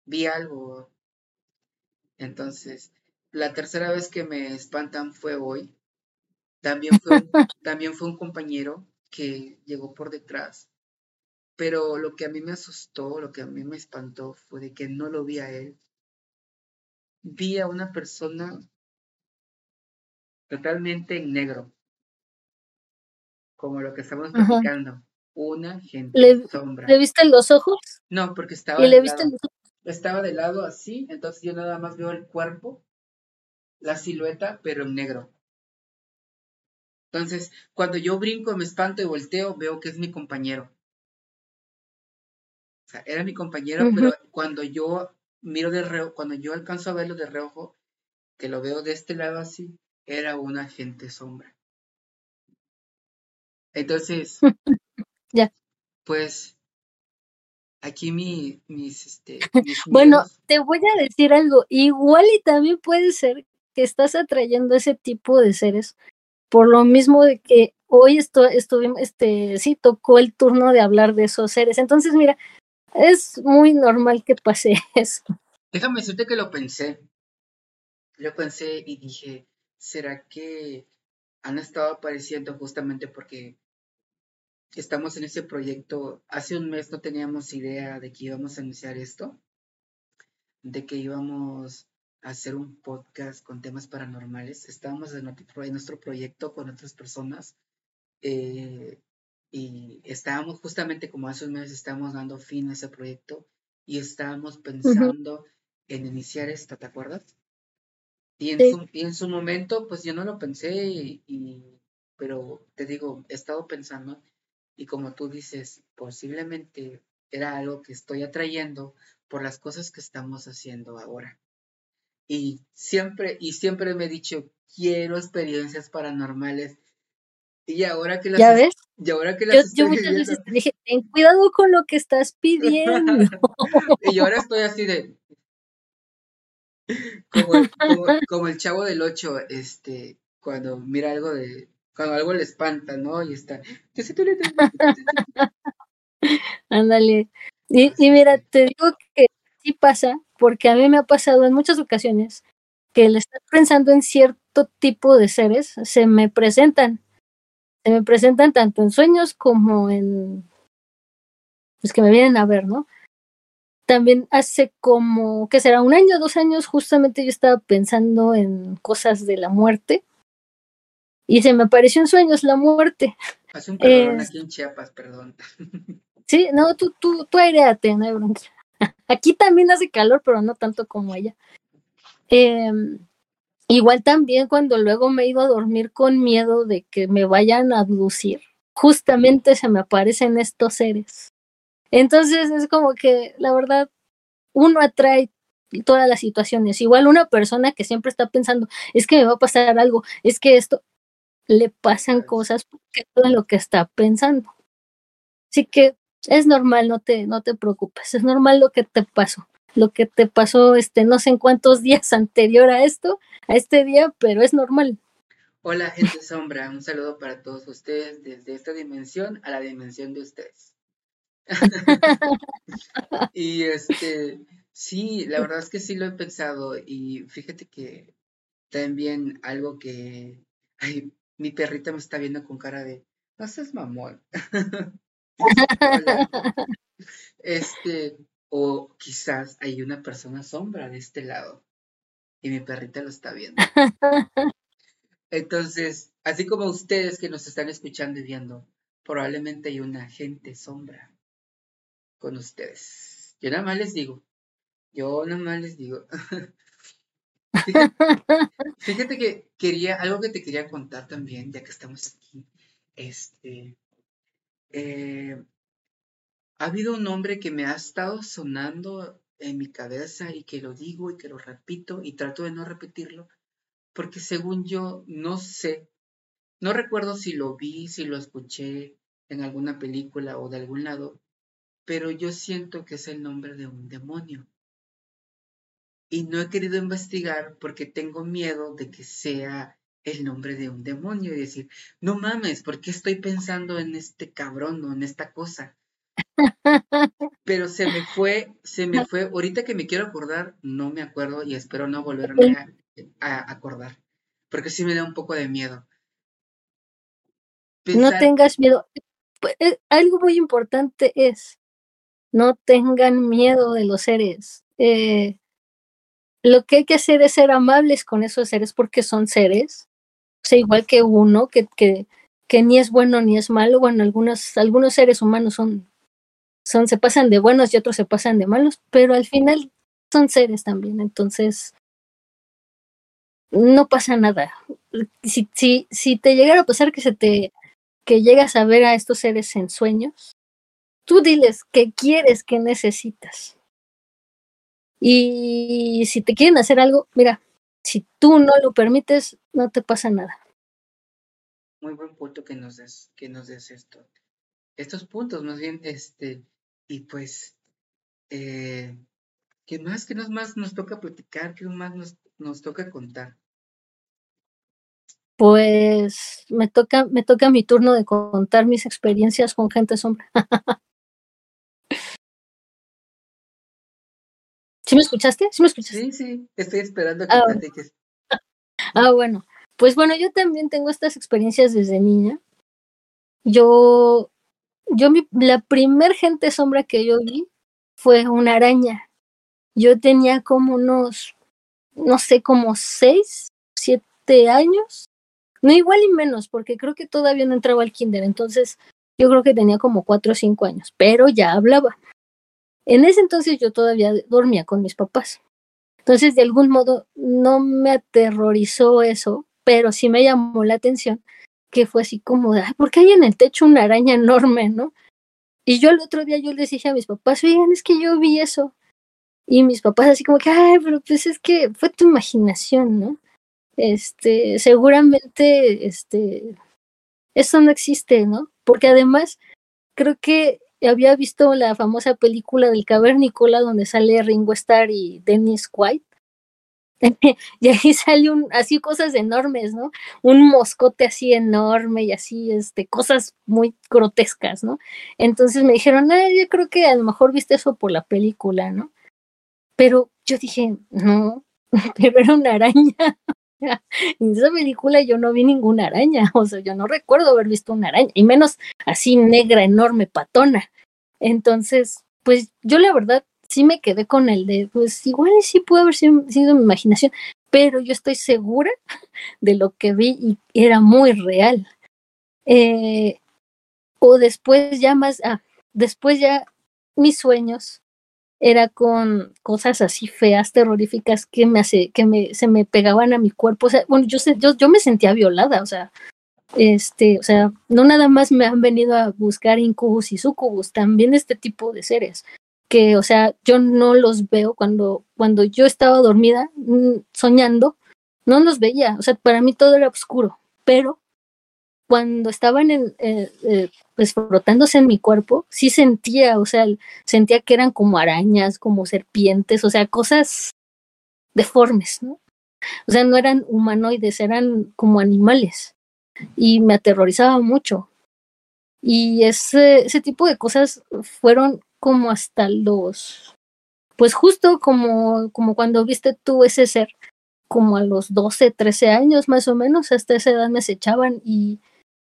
vi algo. Entonces, la tercera vez que me espantan fue hoy. También fue, también fue un compañero que llegó por detrás pero lo que a mí me asustó, lo que a mí me espantó fue de que no lo vi a él. Vi a una persona totalmente en negro, como lo que estamos platicando. Una gente ¿Le, sombra. ¿Le viste los ojos? No, porque estaba. ¿Y le viste los ojos? Estaba de lado así, entonces yo nada más veo el cuerpo, la silueta, pero en negro. Entonces, cuando yo brinco, me espanto y volteo, veo que es mi compañero. O sea, era mi compañero, pero cuando yo miro de reojo, cuando yo alcanzo a verlo de reojo, que lo veo de este lado así, era un agente sombra. Entonces, ya. Pues aquí mi, mis, este, bueno, te voy a decir algo, igual y también puede ser que estás atrayendo ese tipo de seres, por lo mismo de que hoy esto, estuvimos, este, sí, tocó el turno de hablar de esos seres. Entonces, mira, es muy normal que pase eso. Déjame decirte que lo pensé. Lo pensé y dije, ¿será que han estado apareciendo justamente porque estamos en ese proyecto? Hace un mes no teníamos idea de que íbamos a iniciar esto, de que íbamos a hacer un podcast con temas paranormales. Estábamos en nuestro proyecto con otras personas eh, y estábamos justamente como hace un mes estábamos dando fin a ese proyecto y estábamos pensando en iniciar esto, ¿te acuerdas? Y en, su, en su momento, pues yo no lo pensé, y, pero te digo, he estado pensando y como tú dices, posiblemente era algo que estoy atrayendo por las cosas que estamos haciendo ahora. Y siempre, y siempre me he dicho, quiero experiencias paranormales y ahora que las ¿Ya ves? Y ahora que las yo, muchas veces te dije, ten cuidado con lo que estás pidiendo. y ahora estoy así de como el, como, el chavo del 8, este, cuando mira algo de, cuando algo le espanta, ¿no? Y está. Ándale. Y, y mira, te digo que sí pasa, porque a mí me ha pasado en muchas ocasiones que el estar pensando en cierto tipo de seres se me presentan se me presentan tanto en sueños como en, pues que me vienen a ver, ¿no? También hace como, ¿qué será? Un año, dos años, justamente yo estaba pensando en cosas de la muerte y se me apareció en sueños la muerte. Hace un perdón aquí en Chiapas, perdón. Sí, no, tú, tú, tú aireate, no hay bronca. Aquí también hace calor, pero no tanto como allá. Eh, Igual también cuando luego me he ido a dormir con miedo de que me vayan a abducir, justamente se me aparecen estos seres. Entonces es como que la verdad uno atrae todas las situaciones. Igual una persona que siempre está pensando, es que me va a pasar algo, es que esto, le pasan cosas porque todo lo que está pensando. Así que es normal, no te, no te preocupes, es normal lo que te pasó, lo que te pasó, este, no sé en cuántos días anterior a esto, a este día, pero es normal. Hola, gente sombra, un saludo para todos ustedes desde esta dimensión a la dimensión de ustedes. y este, sí, la verdad es que sí lo he pensado y fíjate que también algo que, ay, mi perrita me está viendo con cara de, no seas mamón. este, o quizás hay una persona sombra de este lado y mi perrita lo está viendo. Entonces, así como ustedes que nos están escuchando y viendo, probablemente hay una gente sombra con ustedes. Yo nada más les digo, yo nada más les digo. fíjate, que quería, algo que te quería contar también, ya que estamos aquí. Este, eh, ha habido un nombre que me ha estado sonando en mi cabeza y que lo digo y que lo repito y trato de no repetirlo, porque según yo no sé, no recuerdo si lo vi, si lo escuché en alguna película o de algún lado, pero yo siento que es el nombre de un demonio. Y no he querido investigar porque tengo miedo de que sea el nombre de un demonio y decir, no mames, ¿por qué estoy pensando en este cabrón o en esta cosa? Pero se me fue, se me fue, ahorita que me quiero acordar, no me acuerdo y espero no volverme a, a acordar, porque sí me da un poco de miedo. No tengas miedo. Pues, eh, algo muy importante es, no tengan miedo de los seres. Eh, lo que hay que hacer es ser amables con esos seres porque son seres, o sea, igual que uno, que, que, que ni es bueno ni es malo. Bueno, algunos, algunos seres humanos son, son, se pasan de buenos y otros se pasan de malos, pero al final son seres también. Entonces, no pasa nada. Si, si, si te llegara a pasar que se te que llegas a ver a estos seres en sueños, tú diles qué quieres, qué necesitas. Y si te quieren hacer algo, mira, si tú no lo permites, no te pasa nada. Muy buen punto que nos des, que nos des esto. Estos puntos, más bien, este, y pues, eh, ¿qué más, qué más nos toca platicar? ¿Qué más nos, nos toca contar? Pues me toca, me toca mi turno de contar mis experiencias con gente sombra. ¿Sí me escuchaste? ¿Sí me escuchaste? Sí, sí, estoy esperando que ah, platiques. Ah, bueno. Pues bueno, yo también tengo estas experiencias desde niña. Yo, yo la primer gente sombra que yo vi fue una araña. Yo tenía como unos, no sé, como seis, siete años no igual y menos, porque creo que todavía no entraba al kinder, entonces yo creo que tenía como cuatro o cinco años, pero ya hablaba. En ese entonces yo todavía dormía con mis papás. Entonces, de algún modo, no me aterrorizó eso, pero sí me llamó la atención que fue así como, de, ¿por qué hay en el techo una araña enorme, no? Y yo el otro día yo les dije a mis papás, oigan, es que yo vi eso. Y mis papás así como que, ay, pero pues es que fue tu imaginación, ¿no? este, seguramente, este, eso no existe, ¿no? Porque además, creo que había visto la famosa película del cavernícola donde sale Ringo Starr y Dennis White. y ahí sale un, así cosas enormes, ¿no? Un moscote así enorme y así, este, cosas muy grotescas, ¿no? Entonces me dijeron, ah, yo creo que a lo mejor viste eso por la película, ¿no? Pero yo dije, no, pero era una araña. en esa película yo no vi ninguna araña, o sea, yo no recuerdo haber visto una araña, y menos así negra, enorme, patona. Entonces, pues yo la verdad sí me quedé con el de, pues igual sí puede haber sido, mi imaginación, pero yo estoy segura de lo que vi y era muy real. Eh, o después ya más, ah, después ya mis sueños era con cosas así feas, terroríficas que me hace, que me, se me pegaban a mi cuerpo. O sea, bueno, yo, yo, yo me sentía violada, o sea, este, o sea, no nada más me han venido a buscar incubus y sucubus, también este tipo de seres. Que, o sea, yo no los veo cuando, cuando yo estaba dormida, mm, soñando, no los veía, o sea, para mí todo era oscuro, pero cuando estaban en, eh, eh, pues frotándose en mi cuerpo, sí sentía, o sea, sentía que eran como arañas, como serpientes, o sea, cosas deformes, ¿no? O sea, no eran humanoides, eran como animales. Y me aterrorizaba mucho. Y ese, ese tipo de cosas fueron como hasta los, pues justo como, como cuando viste tú ese ser, como a los 12, 13 años más o menos, hasta esa edad me acechaban y,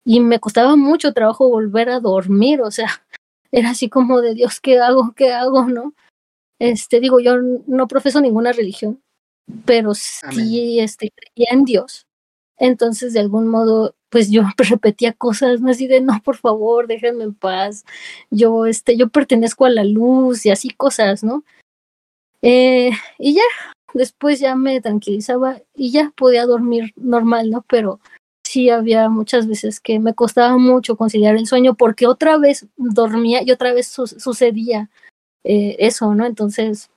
y me costaba mucho trabajo volver a dormir, o sea, era así como de Dios, ¿qué hago? ¿Qué hago? ¿No? Este, digo, yo no profeso ninguna religión, pero sí este, creía en Dios. Entonces, de algún modo, pues yo repetía cosas ¿no? así de, no, por favor, déjenme en paz. Yo, este, yo pertenezco a la luz y así cosas, ¿no? Eh, y ya, después ya me tranquilizaba y ya podía dormir normal, ¿no? Pero sí había muchas veces que me costaba mucho conciliar el sueño porque otra vez dormía y otra vez sucedía eh, eso, ¿no? Entonces,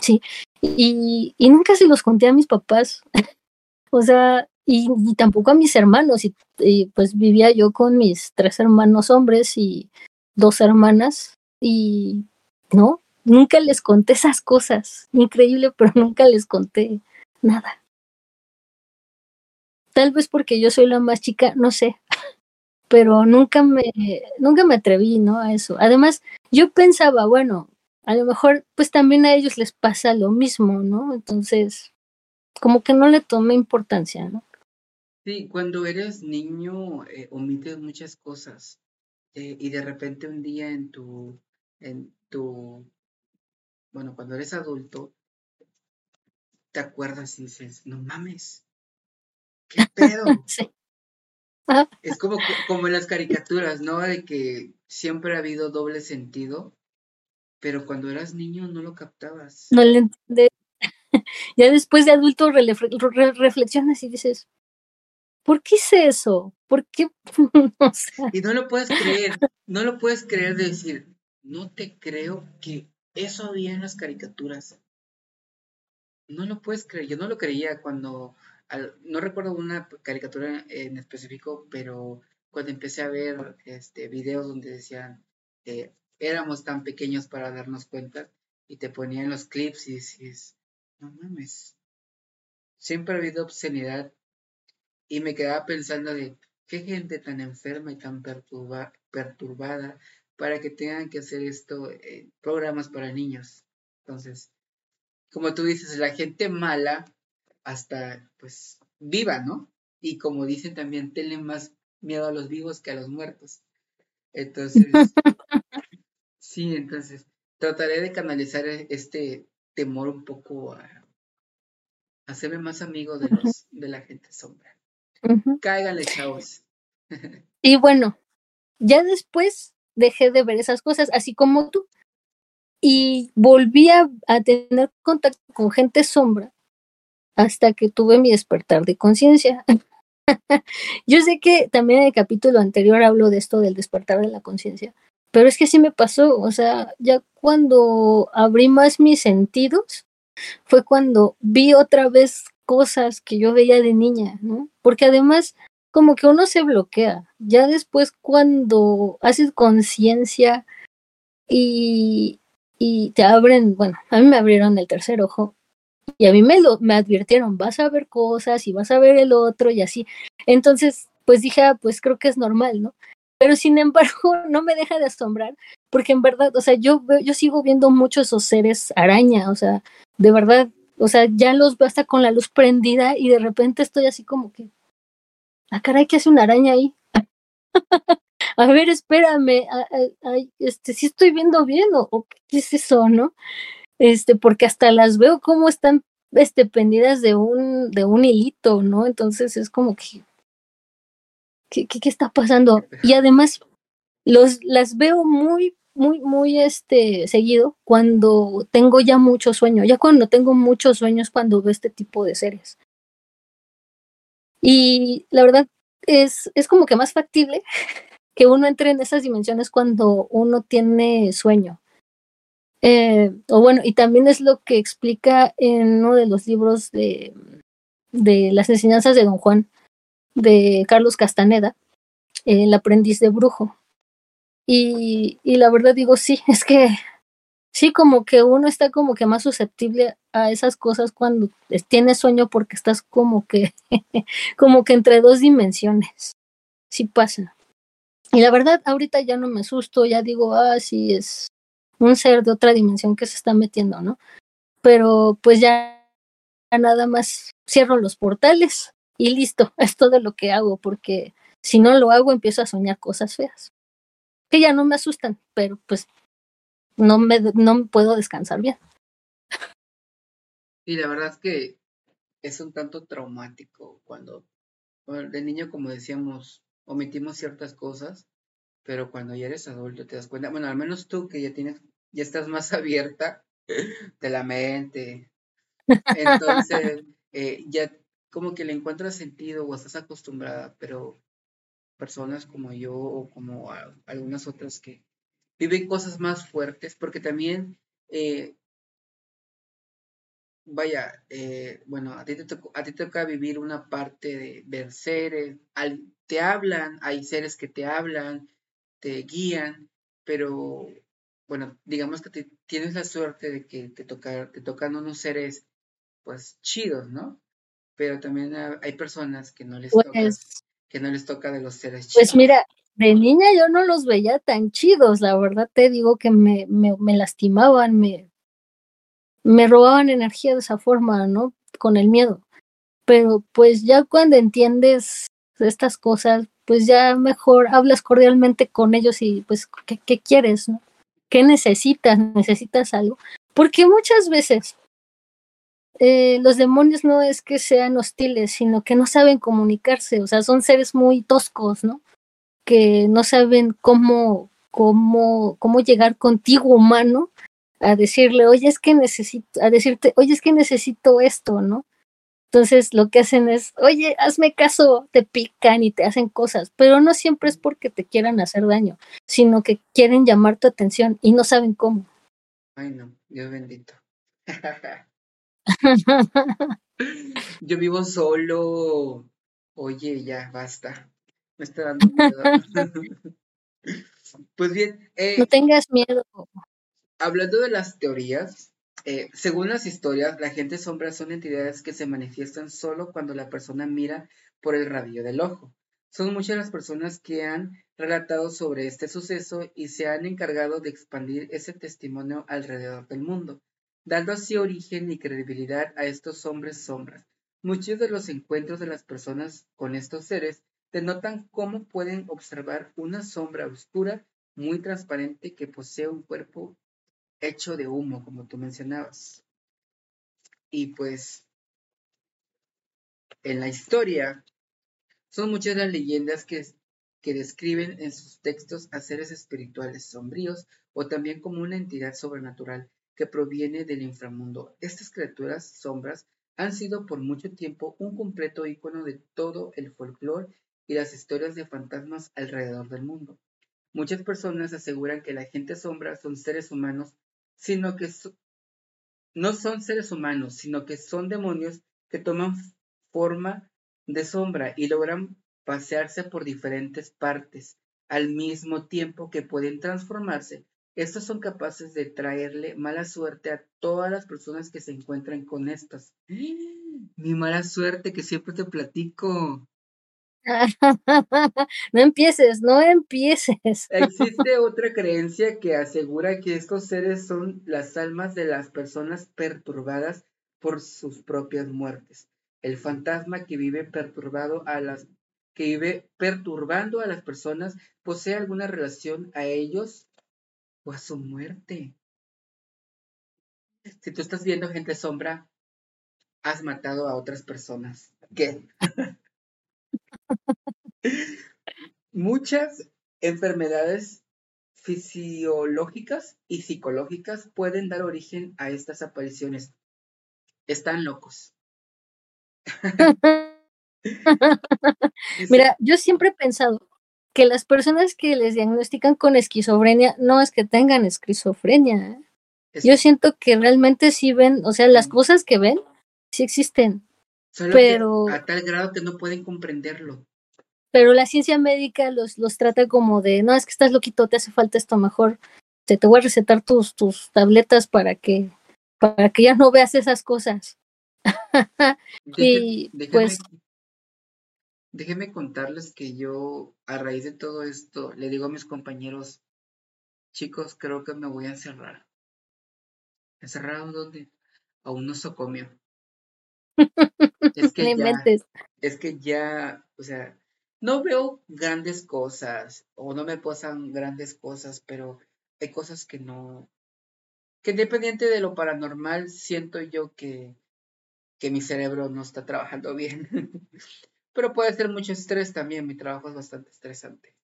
sí, y, y nunca se los conté a mis papás, o sea, y, tampoco a mis hermanos, y, pues vivía yo con mis tres hermanos hombres y dos hermanas, y no, nunca les conté esas cosas, increíble, pero nunca les conté nada. Tal vez porque yo soy la más chica, no sé, pero nunca me, nunca me atreví, ¿no? A eso. Además, yo pensaba, bueno, a lo mejor pues también a ellos les pasa lo mismo, ¿no? Entonces, como que no le tomé importancia, ¿no? Sí, cuando eres niño eh, omites muchas cosas eh, y de repente un día en tu, en tu, bueno, cuando eres adulto, te acuerdas y dices, no mames, ¿qué pedo? sí. Es como, como en las caricaturas, ¿no? De que siempre ha habido doble sentido pero cuando eras niño no lo captabas. No le entendés. ya después de adulto reflexionas y dices, ¿por qué hice eso? ¿Por qué? Y no lo puedes creer, no lo puedes creer de decir, no te creo que eso había en las caricaturas. No lo puedes creer, yo no lo creía cuando, no recuerdo una caricatura en específico, pero cuando empecé a ver este, videos donde decían, eh, éramos tan pequeños para darnos cuenta y te ponían los clips y dices, no mames, siempre ha habido obscenidad y me quedaba pensando de qué gente tan enferma y tan perturbada para que tengan que hacer esto en programas para niños. Entonces, como tú dices, la gente mala hasta pues viva, ¿no? Y como dicen también, tienen más miedo a los vivos que a los muertos. Entonces, Sí, entonces trataré de canalizar e, este temor un poco a hacerme más amigo de los de la gente sombra. Cáiganle, chavos. y bueno, ya después dejé de ver esas cosas, así como tú. Y volví a, tener contacto con gente sombra hasta que tuve mi despertar de conciencia. Yo sé que también en el capítulo anterior hablo de esto del despertar de la conciencia, pero es que sí me pasó, o sea, ya cuando abrí más mis sentidos, fue cuando vi otra vez cosas que yo veía de niña, ¿no? Porque además, como que uno se bloquea. Ya después, cuando haces conciencia y, y te abren, bueno, a mí me abrieron el tercer ojo y a mí me, lo, me advirtieron, vas a ver cosas y vas a ver el otro y así. Entonces, pues dije, ah, pues creo que es normal, ¿no? pero sin embargo no me deja de asombrar, porque en verdad, o sea, yo, yo sigo viendo muchos esos seres araña, o sea, de verdad, o sea, ya los veo con la luz prendida y de repente estoy así como que, ah, caray, ¿qué hace una araña ahí? a ver, espérame, este, si estoy viendo bien o, qué es eso, ¿no? Este, porque hasta las veo como están este, pendidas de un, de un hilito, ¿no? Entonces es como que, ¿qué, qué, está pasando? Y además, los, las veo muy, muy, muy este, seguido cuando tengo ya mucho sueño, ya cuando tengo muchos sueños cuando veo este tipo de series. Y la verdad es, es como que más factible que uno entre en esas dimensiones cuando uno tiene sueño. Eh, o bueno, y también es lo que explica en uno de los libros de, de las enseñanzas de Don Juan, de Carlos Castaneda, El aprendiz de brujo. Y, y la verdad digo, sí, es que sí, como que uno está como que más susceptible a esas cosas cuando tienes sueño porque estás como que, como que entre dos dimensiones. Sí pasa. Y la verdad, ahorita ya no me asusto, ya digo, ah, sí, es un ser de otra dimensión que se está metiendo, ¿no? Pero pues ya nada más cierro los portales y listo, es todo lo que hago, porque si no lo hago empiezo a soñar cosas feas, que ya no me asustan, pero pues no me, no puedo descansar bien. Y la verdad es que es un tanto traumático cuando, de niño, como decíamos, omitimos ciertas cosas, pero cuando ya eres adulto te das cuenta, bueno, al menos tú que ya tienes, ya estás más abierta de la mente, entonces eh, ya como que le encuentras sentido o estás acostumbrada, pero personas como yo o como algunas otras que viven cosas más fuertes, porque también, eh, vaya, eh, bueno, a ti, te a ti te toca vivir una parte de ver seres, te hablan, hay seres que te hablan, te guían, pero bueno, digamos que tienes la suerte de que te, toca, te tocan unos seres pues chidos, ¿no? Pero también hay personas que no les pues que no les toca de los seres pues chidos. Pues mira, de niña yo no los veía tan chidos, la verdad te digo que me, me, me lastimaban, me, me robaban energía de esa forma, ¿no? Con el miedo. Pero pues ya cuando entiendes estas cosas, pues ya mejor hablas cordialmente con ellos y pues, ¿qué, qué quieres? No? ¿Qué necesitas? ¿Necesitas algo? Porque muchas veces eh, los demonios no es que sean hostiles, sino que no saben comunicarse, o sea, son seres muy toscos, ¿no? Que no saben cómo, cómo, cómo llegar contigo humano a decirle, oye, es que necesito, a decirte, oye, es que necesito esto, ¿no? Entonces lo que hacen es, oye, hazme caso, te pican y te hacen cosas, pero no siempre es porque te quieran hacer daño, sino que quieren llamar tu atención y no saben cómo. Ay, no, Dios bendito. Yo vivo solo. Oye, ya, basta. Me está dando miedo. pues bien. Eh, no tengas miedo. Hablando de las teorías, eh, según las historias, la gente sombra son entidades que se manifiestan solo cuando la persona mira por el rabillo del ojo. Son muchas las personas que han relatado sobre este suceso y se han encargado de expandir ese testimonio alrededor del mundo dando así origen y credibilidad a estos hombres sombras. Muchos de los encuentros de las personas con estos seres denotan cómo pueden observar una sombra oscura muy transparente que posee un cuerpo hecho de humo, como tú mencionabas. Y pues en la historia son muchas las leyendas que, que describen en sus textos a seres espirituales sombríos o también como una entidad sobrenatural que proviene del inframundo. Estas criaturas sombras han sido por mucho tiempo un completo icono de todo el folclore y las historias de fantasmas alrededor del mundo. Muchas personas aseguran que la gente sombra son seres humanos, sino que no son seres humanos, sino que son demonios que toman forma de sombra y logran pasearse por diferentes partes al mismo tiempo que pueden transformarse estos son capaces de traerle mala suerte a todas las personas que se encuentran con estas. Mi mala suerte que siempre te platico. no empieces, no empieces. Existe otra creencia que asegura que estos seres son las almas de las personas perturbadas por sus propias muertes. El fantasma que vive perturbado a las que vive perturbando a las personas posee alguna relación a ellos o a su muerte. Si tú estás viendo gente sombra, has matado a otras personas. ¿Qué? Muchas enfermedades fisiológicas y psicológicas pueden dar origen a estas apariciones. Están locos. Mira, yo siempre he pensado, que las personas que les diagnostican con esquizofrenia no es que tengan esquizofrenia, Yo siento que realmente sí ven, o sea, las cosas que ven sí existen. pero a tal grado que no pueden comprenderlo. Pero la ciencia médica los, los trata como de, no, es que estás loquito, te hace falta esto mejor. Te, te voy a recetar tus, tus tabletas para que, para que ya no veas esas cosas. y pues Déjenme contarles que yo, a raíz de todo esto, le digo a mis compañeros, chicos, creo que me voy a encerrar. ¿Encerrado dónde? A un nosocomio. es que ya, es que ya, o sea, no veo grandes cosas o no me pasan grandes cosas, pero hay cosas que no, que independiente de lo paranormal, siento yo que, que mi cerebro no está trabajando bien. pero puede ser mucho estrés también, mi trabajo es bastante estresante.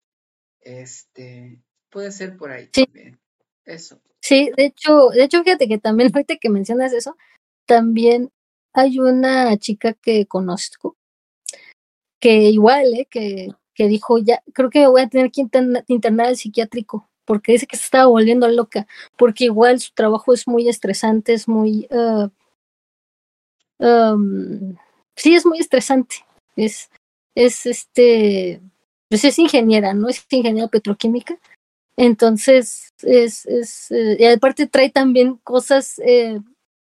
Este, puede ser por ahí también. Eso. Sí, de hecho, de hecho, fíjate que también ahorita que mencionas eso, también hay una chica que conozco que igual, ¿eh? que, que dijo, ya, creo que voy a tener que internar al psiquiátrico, porque dice que se estaba volviendo loca, porque igual su trabajo es muy estresante, es muy... Uh, sí, es muy estresante es, es este, pues es ingeniera, ¿no? Es ingeniera petroquímica. Entonces, es, es eh, y aparte trae también cosas, eh,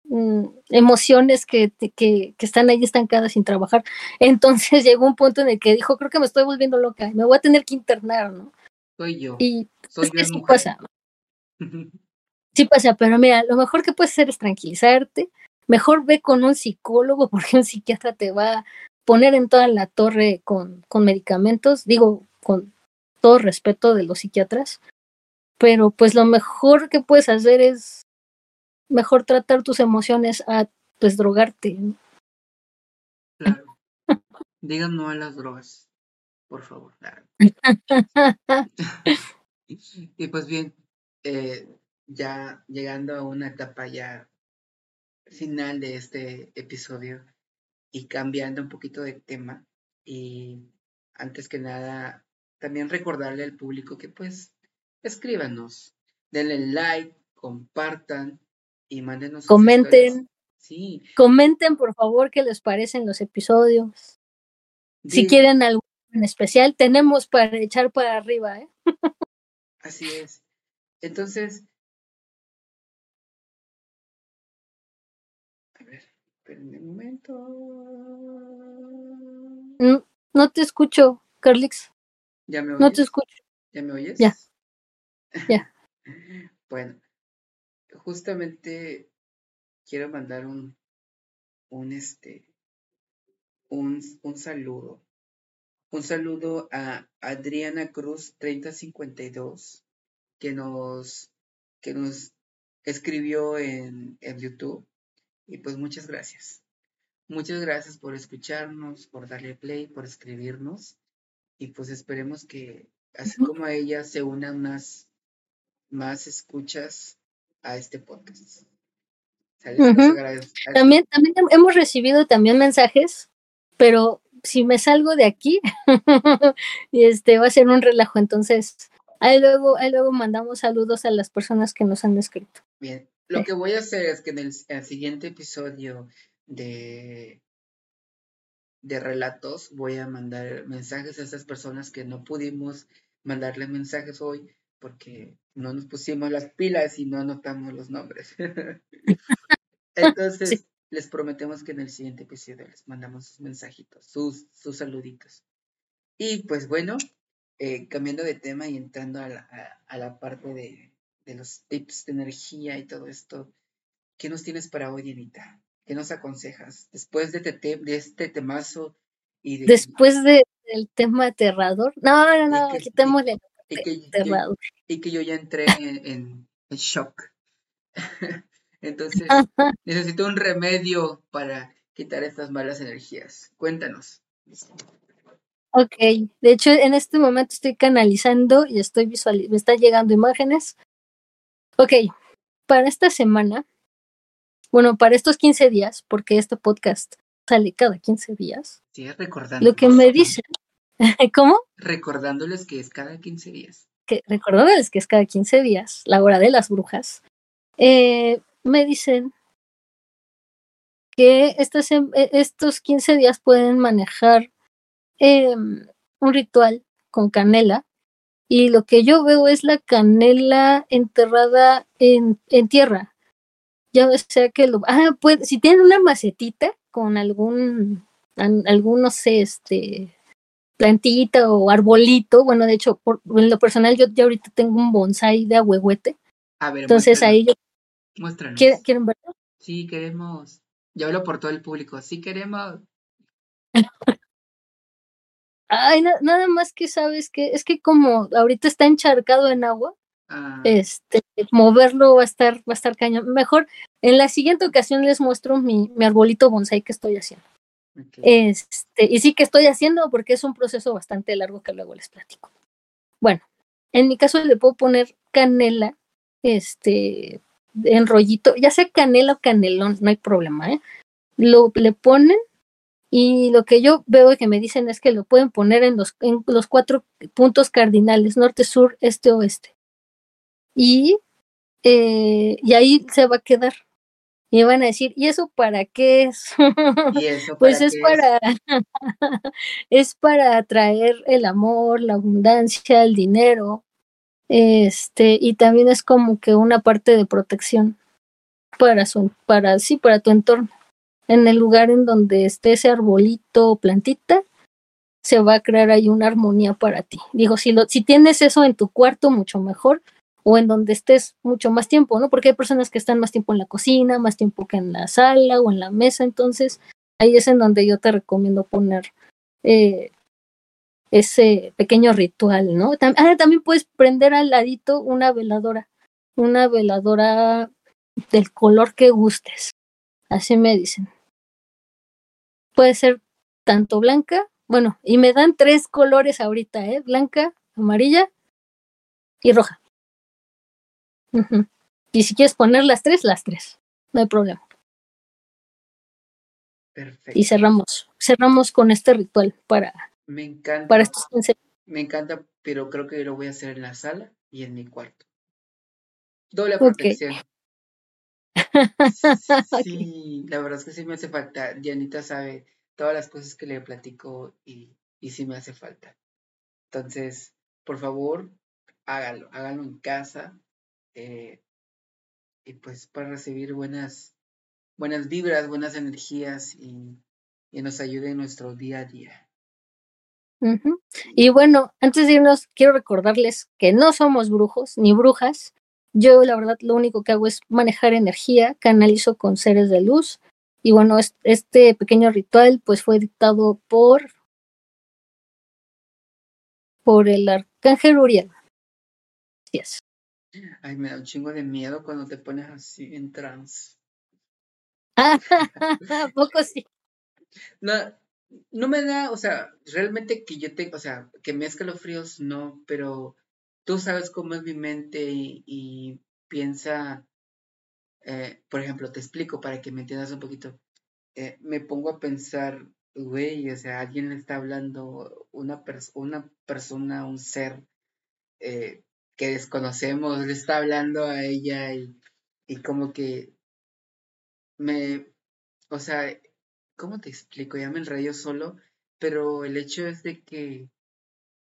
mm, emociones que, que, que, están ahí estancadas sin trabajar. Entonces llegó un punto en el que dijo, creo que me estoy volviendo loca, me voy a tener que internar, ¿no? Soy yo. Y Soy es sí pasa. sí pasa, pero mira, lo mejor que puedes hacer es tranquilizarte. Mejor ve con un psicólogo porque un psiquiatra te va poner en toda la torre con, con medicamentos, digo, con todo respeto de los psiquiatras, pero pues lo mejor que puedes hacer es mejor tratar tus emociones a pues drogarte. Claro. Digan no a las drogas, por favor. y pues bien, eh, ya llegando a una etapa ya final de este episodio, y cambiando un poquito de tema. Y antes que nada, también recordarle al público que pues escríbanos, denle like, compartan y mándenos. Comenten. Sí. Comenten, por favor, qué les parecen los episodios. Si quieren algo en especial, tenemos para echar para arriba, ¿eh? Así es. Entonces, Esperen un momento. No, te escucho, Carlix. ¿Ya me oyes? No te escucho. ¿Ya me oyes? Ya. Ya. bueno, justamente quiero mandar un, un este, un, un saludo. Un saludo a Adriana Cruz 3052 que nos, que nos escribió en, en YouTube y pues muchas gracias. Muchas gracias por escucharnos, por darle play, por escribirnos. Y pues esperemos que, así como a ella, se unan más, más escuchas a este podcast. También, también hemos recibido también mensajes, pero si me salgo de aquí, y este va a ser un relajo, entonces ahí luego, ahí luego mandamos saludos a las personas que nos han escrito. Bien, lo que voy a hacer es que en el, siguiente episodio de, de relatos voy a mandar mensajes a esas personas que no pudimos mandarle mensajes hoy porque no nos pusimos las pilas y no anotamos los nombres. Entonces, les prometemos que en el siguiente episodio les mandamos sus mensajitos, sus, sus saluditos. Y pues bueno, eh, cambiando de tema y entrando a a la parte de, de los tips de energía y todo esto, ¿qué nos tienes para hoy, Dianita? ¿Qué nos aconsejas? Después de, de este temazo y de... Después de, del tema aterrador. No, no, no, quitémosle y, que, y, que yo ya entré en, en, shock. Entonces, necesito un remedio para quitar estas malas energías. Cuéntanos. Ok, de hecho en este momento estoy canalizando y estoy visualizando, me están llegando imágenes Ok, para esta semana, bueno, para estos 15 días, porque este podcast sale cada 15 días. Sí, recordando. Lo que me dicen, ¿cómo? Recordándoles que es cada 15 días. Que, recordándoles que es cada 15 días, la hora de las brujas. eh, me dicen que estos, e, estos 15 días pueden manejar em, un ritual con canela y lo que yo veo es la canela enterrada en, en tierra. Ya sea que lo... Ah, pues si tienen una macetita con algún, algún, no sé, este, plantita o arbolito, bueno, de hecho, por, en lo personal yo ya ahorita tengo un bonsai de ahuehuete. A ver, Entonces ahí yo... Muéstranos. ¿Quieren, verlo? Sí, queremos. Yo hablo por todo el público. Sí, queremos. Ay, nada más que sabes que es que como ahorita está encharcado en agua, ah. este, moverlo va a estar, va a estar cañón. Mejor en la siguiente ocasión les muestro mi, mi arbolito bonsai que estoy haciendo. Este, y sí que estoy haciendo porque es un proceso bastante largo que luego les platico. Bueno, en mi caso le puedo poner canela, este, en rollito, ya sea canela o canelón, no hay problema, ¿eh? Lo le ponen y lo que yo veo que me dicen es que lo pueden poner en los, en los cuatro puntos cardinales, norte, sur, este, oeste. Y, eh, y ahí se va a quedar. Y van a decir, ¿y eso para qué es? pues es para, es para atraer el amor, la abundancia, el dinero. Este, y también es como que una parte de protección para su, para, sí, para tu entorno en el lugar en donde esté ese arbolito o plantita, se va a crear ahí una armonía para ti. Digo, si, lo, si tienes eso en tu cuarto, mucho mejor, o en donde estés mucho más tiempo, ¿no? Porque hay personas que están más tiempo en la cocina, más tiempo que en la sala o en la mesa, entonces ahí es en donde yo te recomiendo poner eh, ese pequeño ritual, ¿no? ah, también puedes prender al ladito una veladora, una veladora del color que gustes. Así me dicen. Puede ser tanto blanca, bueno, y me dan tres colores ahorita, ¿eh? Blanca, amarilla y roja. Y si quieres poner las tres, las tres. No hay problema. Perfecto. Y cerramos, cerramos con este ritual para, me encanta, para estos 15. Me encanta, pero creo que lo voy a hacer en la sala y en mi cuarto. Doble protección. Sí, la verdad es que sí me hace falta. Dianita sabe todas las cosas que le platico y, y sí me hace falta. Entonces, por favor, hágalo, hágalo en casa. Eh, y pues para recibir buenas, buenas vibras, buenas energías y, y nos ayude en nuestro día a día. Y bueno, antes de irnos, quiero recordarles que no somos brujos ni brujas, yo la verdad lo único que hago es manejar energía, canalizo con seres de luz y bueno, este pequeño ritual pues fue dictado por por el arcángel Uriel. Yes. Ay, me da un chingo de miedo cuando te pones así en trance. ¿A poco sí? No, no me da, o sea, realmente que yo tengo, o sea, que me fríos, no, pero tú sabes cómo es mi mente y, piensa, eh, por ejemplo, te explico para que me entiendas un poquito. Eh, me pongo a pensar, güey, o sea, alguien le está hablando, una, persona, un ser eh, que desconocemos, le está hablando a ella y, y como que me, o sea, ¿cómo te explico? Ya me enredo solo, pero el hecho es de que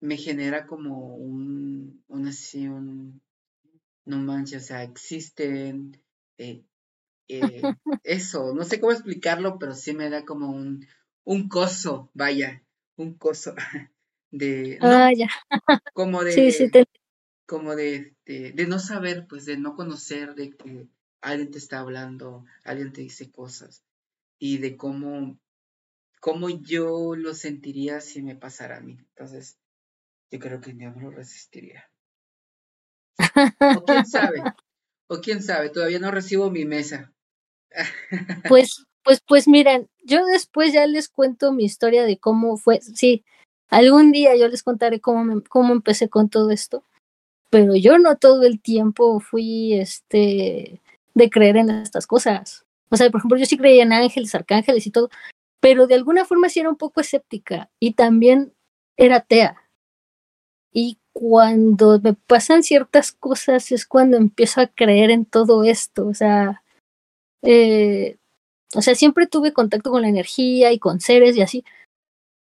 me genera como un, un así, un, no manches, o sea, existen, eh, eh, eso, no sé cómo explicarlo, pero sí me da como un, un coso, vaya, un coso de, ah, ya. como de, como de, de, de, no saber, pues de no conocer, de que alguien te está hablando, alguien te dice cosas, y de cómo, cómo yo lo sentiría si me pasara a mí. Entonces, yo creo que el diablo resistiría. O quién sabe, o quién sabe, todavía no recibo mi mesa. Pues, pues, pues miren, yo después ya les cuento mi historia de cómo fue, sí, algún día yo les contaré cómo, cómo empecé con todo esto, pero yo no todo el tiempo fui, este, de creer en estas cosas. O sea, por ejemplo, yo sí creía en ángeles, arcángeles y todo, pero de alguna forma sí era un poco escéptica y también era atea. Y cuando me pasan ciertas cosas es cuando empiezo a creer en todo esto. O sea, eh, o sea, siempre tuve contacto con la energía y con seres y así,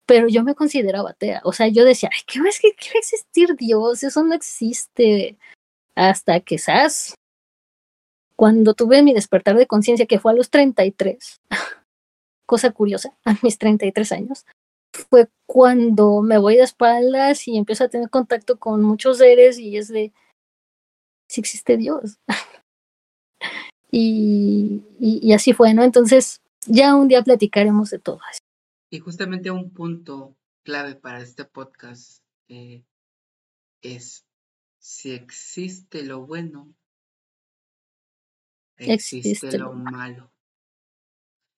pero yo me consideraba atea. O sea, yo decía, Ay, ¿qué más que quiere existir Dios? Eso no existe. Hasta que, ¿sabes? Cuando tuve mi despertar de conciencia, que fue a los 33, cosa curiosa, a mis 33 años, fue cuando me voy de espaldas y empiezo a tener contacto con muchos seres y es de, si existe Dios. y, y, así fue, ¿no? Entonces, ya un día platicaremos de todo eso. Y justamente un punto clave para este podcast eh, es, si existe lo bueno, existe, lo malo.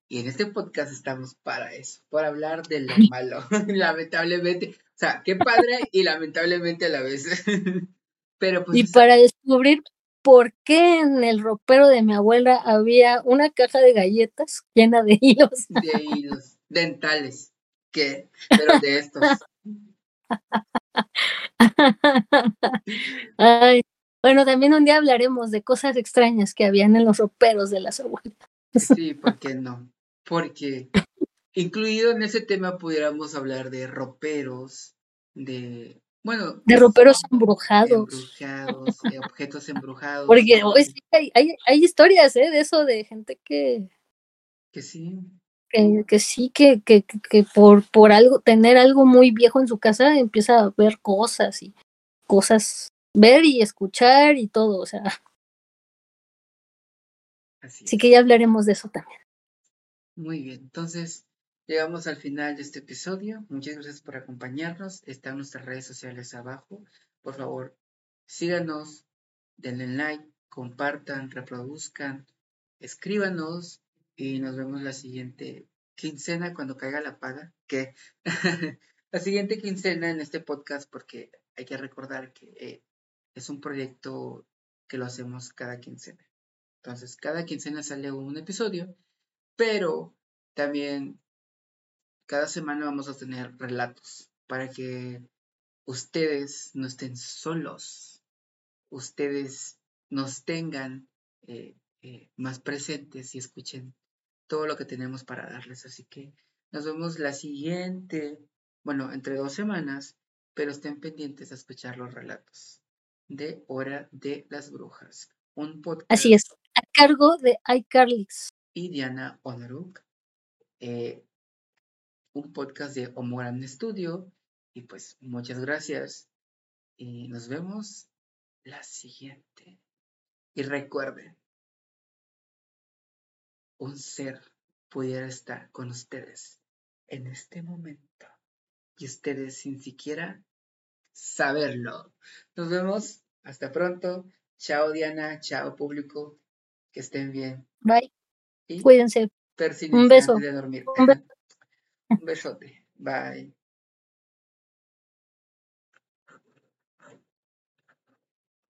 Y en este podcast estamos para eso, para hablar de lo malo, lamentablemente. O sea, qué padre y lamentablemente a la vez. Pero pues, y para descubrir por qué en el ropero de mi abuela había una caja de galletas llena de hilos. De hilos dentales, que, pero de estos. Ay, bueno, también un día hablaremos de cosas extrañas que habían en los roperos de las abuelas. Sí, ¿por qué no? Porque incluido en ese tema pudiéramos hablar de roperos, de, bueno... De roperos embrujados. Embrujados, de objetos embrujados. Porque hoy sí hay, hay, historias ¿eh? de eso, de gente que... Que sí. Que, sí, que, que, que por, por algo, tener algo muy viejo en su casa empieza a ver cosas y cosas, ver y escuchar y todo, o sea. Así que ya hablaremos de eso también. Muy bien, entonces llegamos al final de este episodio. Muchas gracias por acompañarnos. Están nuestras redes sociales abajo. Por favor, síganos, denle like, compartan, reproduzcan, escríbanos y nos vemos la siguiente quincena cuando caiga la paga. Que la siguiente quincena en este podcast porque hay que recordar que eh, es un proyecto que lo hacemos cada quincena. Entonces, cada quincena sale un episodio pero también cada semana vamos a tener relatos para que ustedes no estén solos, ustedes nos tengan eh, eh, más presentes y escuchen todo lo que tenemos para darles. Así que nos vemos la siguiente, bueno, entre dos semanas, pero estén pendientes a escuchar los relatos de Hora de las Brujas. Un podcast. Así es, a cargo de iCarlix y Diana Onaruk, eh, un podcast de Omoran Studio. Y pues muchas gracias y nos vemos la siguiente. Y recuerden, un ser pudiera estar con ustedes en este momento y ustedes sin siquiera saberlo. Nos vemos. Hasta pronto. Chao Diana. Chao público. Que estén bien. Bye. Cuídense. Un beso. De dormir. Un, beso. Un besote. Bye.